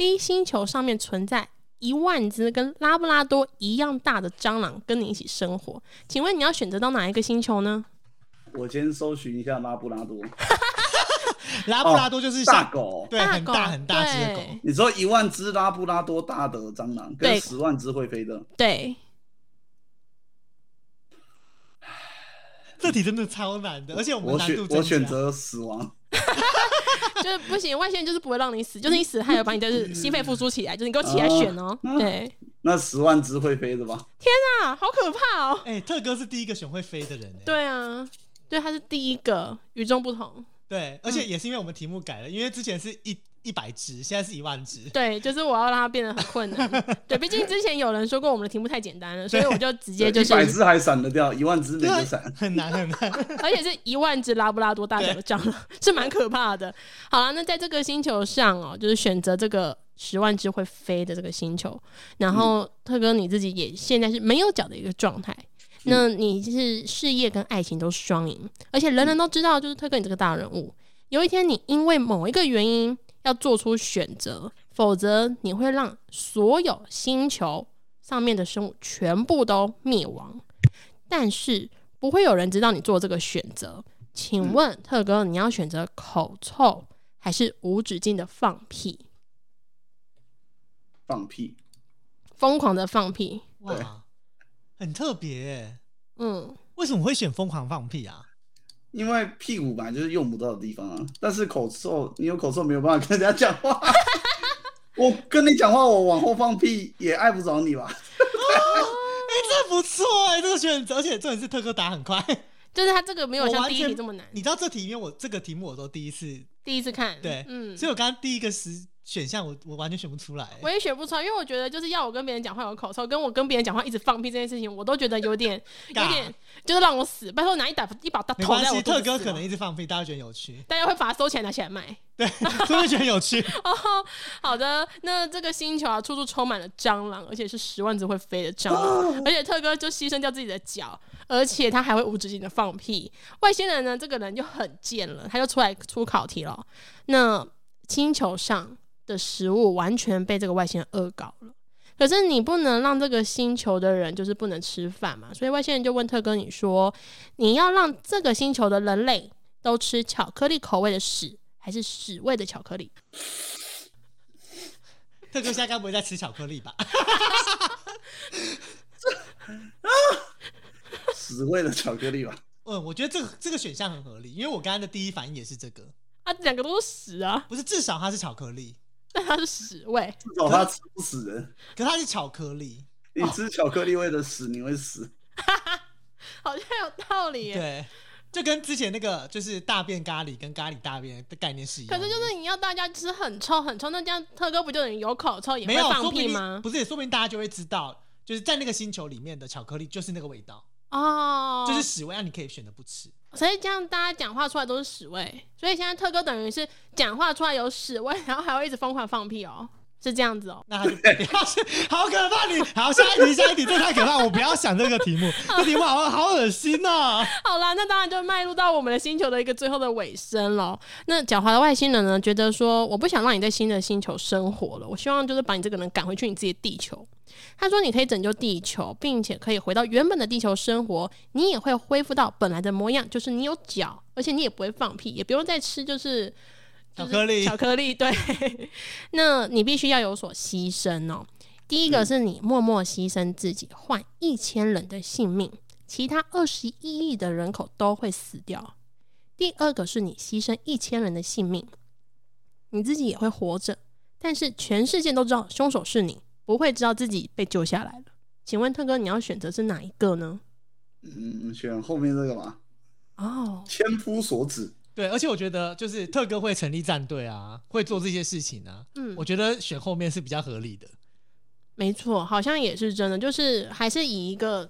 B 星球上面存在一万只跟拉布拉多一样大的蟑螂，跟你一起生活。请问你要选择到哪一个星球呢？我先搜寻一下拉布拉多。拉布拉多就是像 大狗。对很大很大只的狗，你说一万只拉布拉多大的蟑螂，跟十万只会飞的，对，这题真的超难的，而且我们我选难度我选择死亡。就是不行，外星人就是不会让你死，就是你死，他有把你就是心肺复苏起来，就是你给我起来选哦。啊对，那十万只会飞的吧？天啊，好可怕哦。哎、特哥是第一个选会飞的人欸、对啊，对，他是第一个，与众不同。对，而且也是因为我们题目改了，因为之前是一一百只，现在是一万只。对，就是我要让它变得很困难。对，毕竟之前有人说过我们的题目太简单了，所以我就直接就是一，百只还闪得掉，一万只没得闪。很难很难。而且是一万只拉布拉多大小的蟑螂，是蛮可怕的。好了，那在这个星球上哦，就是选择这个十万只会飞的这个星球，然后特哥你自己也现在是没有脚的一个状态。那你就是事业跟爱情都双赢，而且人人都知道，就是特哥你这个大人物。有一天你因为某一个原因要做出选择，否则你会让所有星球上面的生物全部都灭亡。但是不会有人知道你做这个选择。请问特哥，你要选择口臭还是无止境的放屁？放屁，疯狂的放屁？哇，很特别哎。嗯，为什么会选疯狂放屁啊？因为屁股本来就是用不到的地方啊。但是口臭，你有口臭没有办法跟人家讲话。我跟你讲话，我往后放屁也碍不着你吧？哎、这不错哎，这个选择，而且重点是特哥答很快。就是他这个没有像第一题这么难。你知道这题，因为我这个题目我都第一次，第一次看，对，嗯，所以我刚刚第一个时选项我我完全选不出来。我也选不出来，因为我觉得就是要我跟别人讲话有口臭，跟我跟别人讲话一直放屁这件事情，我都觉得有点有点，就是让我死。拜托拿一打一把大头没关系，在我特哥可能一直放屁，大家觉得有趣，大家会把它收起来拿起来卖。对，所以会觉得有趣。哦，好的，那这个星球啊，处处充满了蟑螂，而且是十万只会飞的蟑螂，而且特哥就牺牲掉自己的脚，而且他还会无止境的放屁。外星人呢，这个人就很贱了，他就出来出考题了。那星球上的食物完全被这个外星人恶搞了。可是你不能让这个星球的人就是不能吃饭嘛，所以外星人就问特哥你说，你要让这个星球的人类都吃巧克力口味的屎，还是屎味的巧克力？特哥现在该不会在吃巧克力吧？屎味的巧克力吧？嗯，我觉得这个这个选项很合理，因为我刚刚的第一反应也是这个，啊，两个都是屎啊，不是至少它是巧克力，但它是屎味。至少它吃不死人。可它是巧克力，你吃巧克力味的屎，你会死。好像有道理耶。对，就跟之前那个就是大便咖喱跟咖喱大便的概念是一样的。可是就是你要大家吃很臭很臭，那这样特哥不就等于有口臭也没有，会放说不定屁吗？不是，说不定大家就会知道，就是在那个星球里面的巧克力就是那个味道，哦，就是屎味，那你可以选择不吃。所以这样大家讲话出来都是屎味，所以现在特哥等于是讲话出来有屎味，然后还会一直疯狂放屁哦，是这样子哦。那好可怕你！好，下一题，下一题，这太可怕，我不要想这个题目，这题目好好恶心哦。好啦，那当然就迈入到我们的星球的一个最后的尾声了。那狡猾的外星人呢，觉得说我不想让你在新的星球生活了，我希望就是把你这个人赶回去你自己的地球。他说你可以拯救地球，并且可以回到原本的地球生活，你也会恢复到本来的模样，就是你有脚，而且你也不会放屁，也不用再吃就是。巧克力巧克力，对。那你必须要有所牺牲哦。第一个是你默默牺牲自己，换一千人的性命，其他二十一亿的人口都会死掉。第二个是你牺牲一千人的性命，你自己也会活着，但是全世界都知道凶手是你，不会知道自己被救下来了。请问特哥，你要选择是哪一个呢？嗯，选后面这个吧，哦，千夫所指。对，而且我觉得就是特哥会成立战队啊，会做这些事情啊。嗯我觉得选后面是比较合理的，没错，好像也是真的，就是还是以一个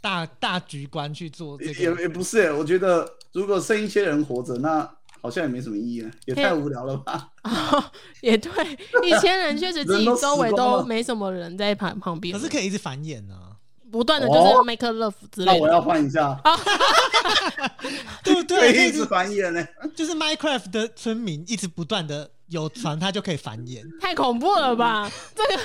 大大局观去做这也个。也也不是耶，我觉得如果剩一些人活着，那好像也没什么意义了，也太无聊了吧？哦，也对，一千人确实自己周围都没什么人在旁旁边，可是可以一直繁衍啊，不断的就是哦 make love 之类的。那我要换一下，对不 对？可可以一直以一直繁衍呢。就是 Minecraft 的村民一直不断的有船，它就可以繁衍。太恐怖了吧！这个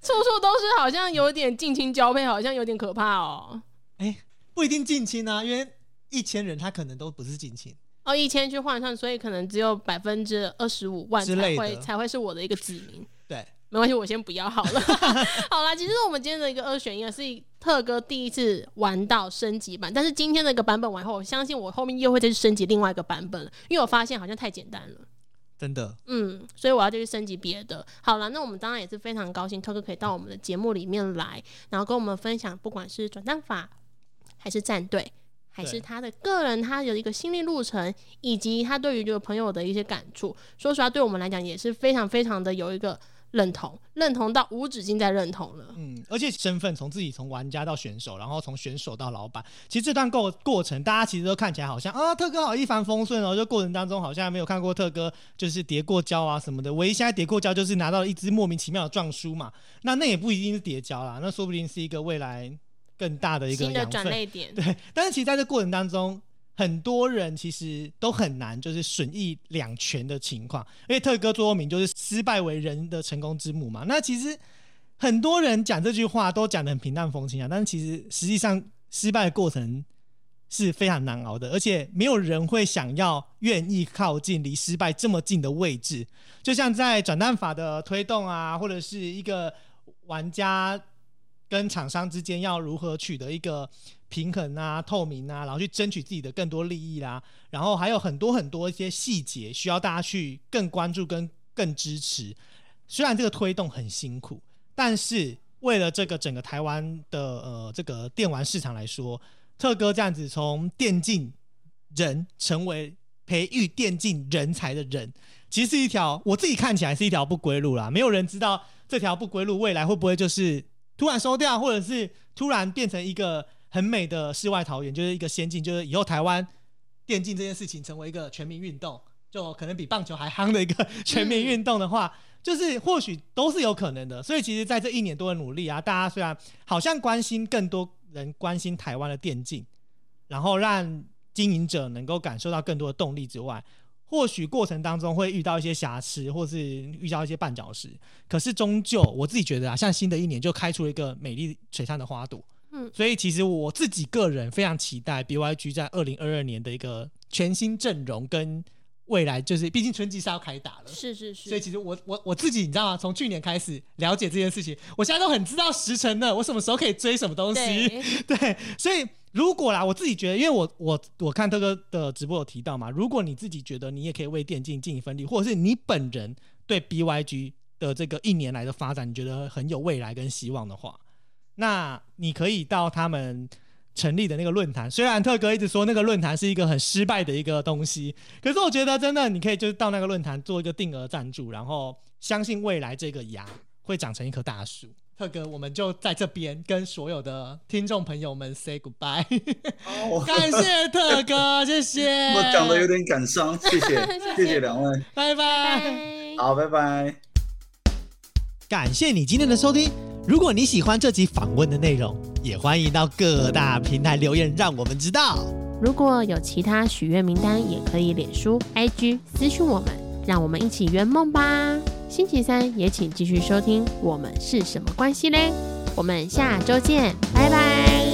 处处都是好像有点近亲交配，好像有点可怕哦。哎、不一定近亲啊，因为一千人他可能都不是近亲。哦，一千去换算，所以可能只有百分之二十五万才会才会是我的一个子民。对，没关系，我先不要好了。好啦，其实我们今天的一个二选一啊是特哥第一次玩到升级版，但是今天的一个版本完后，我相信我后面又会再去升级另外一个版本了，因为我发现好像太简单了。真的，嗯，所以我要再去升级别的。好了，那我们当然也是非常高兴，特哥可以到我们的节目里面来，然后跟我们分享，不管是转账法，还是战队，还是他的个人他有一个心理路程，以及他对于这个朋友的一些感触。说实话，对我们来讲也是非常非常的有一个认同，认同到无止境在认同了。嗯，而且身份从自己从玩家到选手，然后从选手到老板，其实这段过过程，大家其实都看起来好像啊，特哥好一帆风顺哦，就过程当中好像没有看过特哥就是叠过胶啊什么的，唯一现在叠过胶就是拿到了一支莫名其妙的撞书嘛，那那也不一定是叠胶啦，那说不定是一个未来更大的一个。转类点，对，但是其实在这过程当中，很多人其实都很难就是损益两全的情况。因为特哥座右铭就是“失败为人的成功之母”嘛。那其实很多人讲这句话都讲的很平淡风轻啊，但是其实实际上失败的过程是非常难熬的，而且没有人会想要愿意靠近离失败这么近的位置。就像在转蛋法的推动啊，或者是一个玩家跟厂商之间要如何取得一个平衡啊、透明啊，然后去争取自己的更多利益啦，然后还有很多很多一些细节需要大家去更关注跟更支持。虽然这个推动很辛苦，但是为了这个整个台湾的呃这个电玩市场来说，特哥这样子从电竞人成为培育电竞人才的人，其实是一条我自己看起来是一条不归路啦。没有人知道这条不归路未来会不会就是突然收掉，或者是突然变成一个很美的世外桃源，就是一个先进，就是以后台湾电竞这件事情成为一个全民运动，就可能比棒球还夯的一个全民运动的话，就是或许都是有可能的。所以其实，在这一年多的努力啊，大家虽然好像关心更多人关心台湾的电竞，然后让经营者能够感受到更多的动力之外，或许过程当中会遇到一些瑕疵，或是遇到一些绊脚石。可是终究，我自己觉得啊，像新的一年就开出了一个美丽璀璨的花朵。嗯所以其实我自己个人非常期待 BYG 在二零二二年的一个全新阵容跟未来，就是毕竟春季是要开打了。是是是所以，其实我我我自己你知道吗？从去年开始了解这件事情，我现在都很知道时辰了，我什么时候可以追什么东西。对，对，所以如果啦，我自己觉得，因为我我我看特哥的直播有提到嘛，如果你自己觉得你也可以为电竞尽一份力，或者是你本人对 BYG 的这个一年来的发展，你觉得很有未来跟希望的话，那你可以到他们。成立的那个论坛，虽然特哥一直说那个论坛是一个很失败的一个东西，可是我觉得真的你可以就是到那个论坛做一个定额赞助，然后相信未来这个芽会长成一棵大树。特哥，我们就在这边跟所有的听众朋友们 say goodbye，好，感谢特哥，谢谢。我讲的有点感伤，谢谢 谢谢两位，拜拜。拜。好，拜拜。感谢你今天的收听。如果你喜欢这集访问的内容，也欢迎到各大平台留言，让我们知道。如果有其他许愿名单，也可以脸书、IG 私讯我们，让我们一起圆梦吧。星期三也请继续收听《我们是什么关系嘞》，我们下周见，拜拜。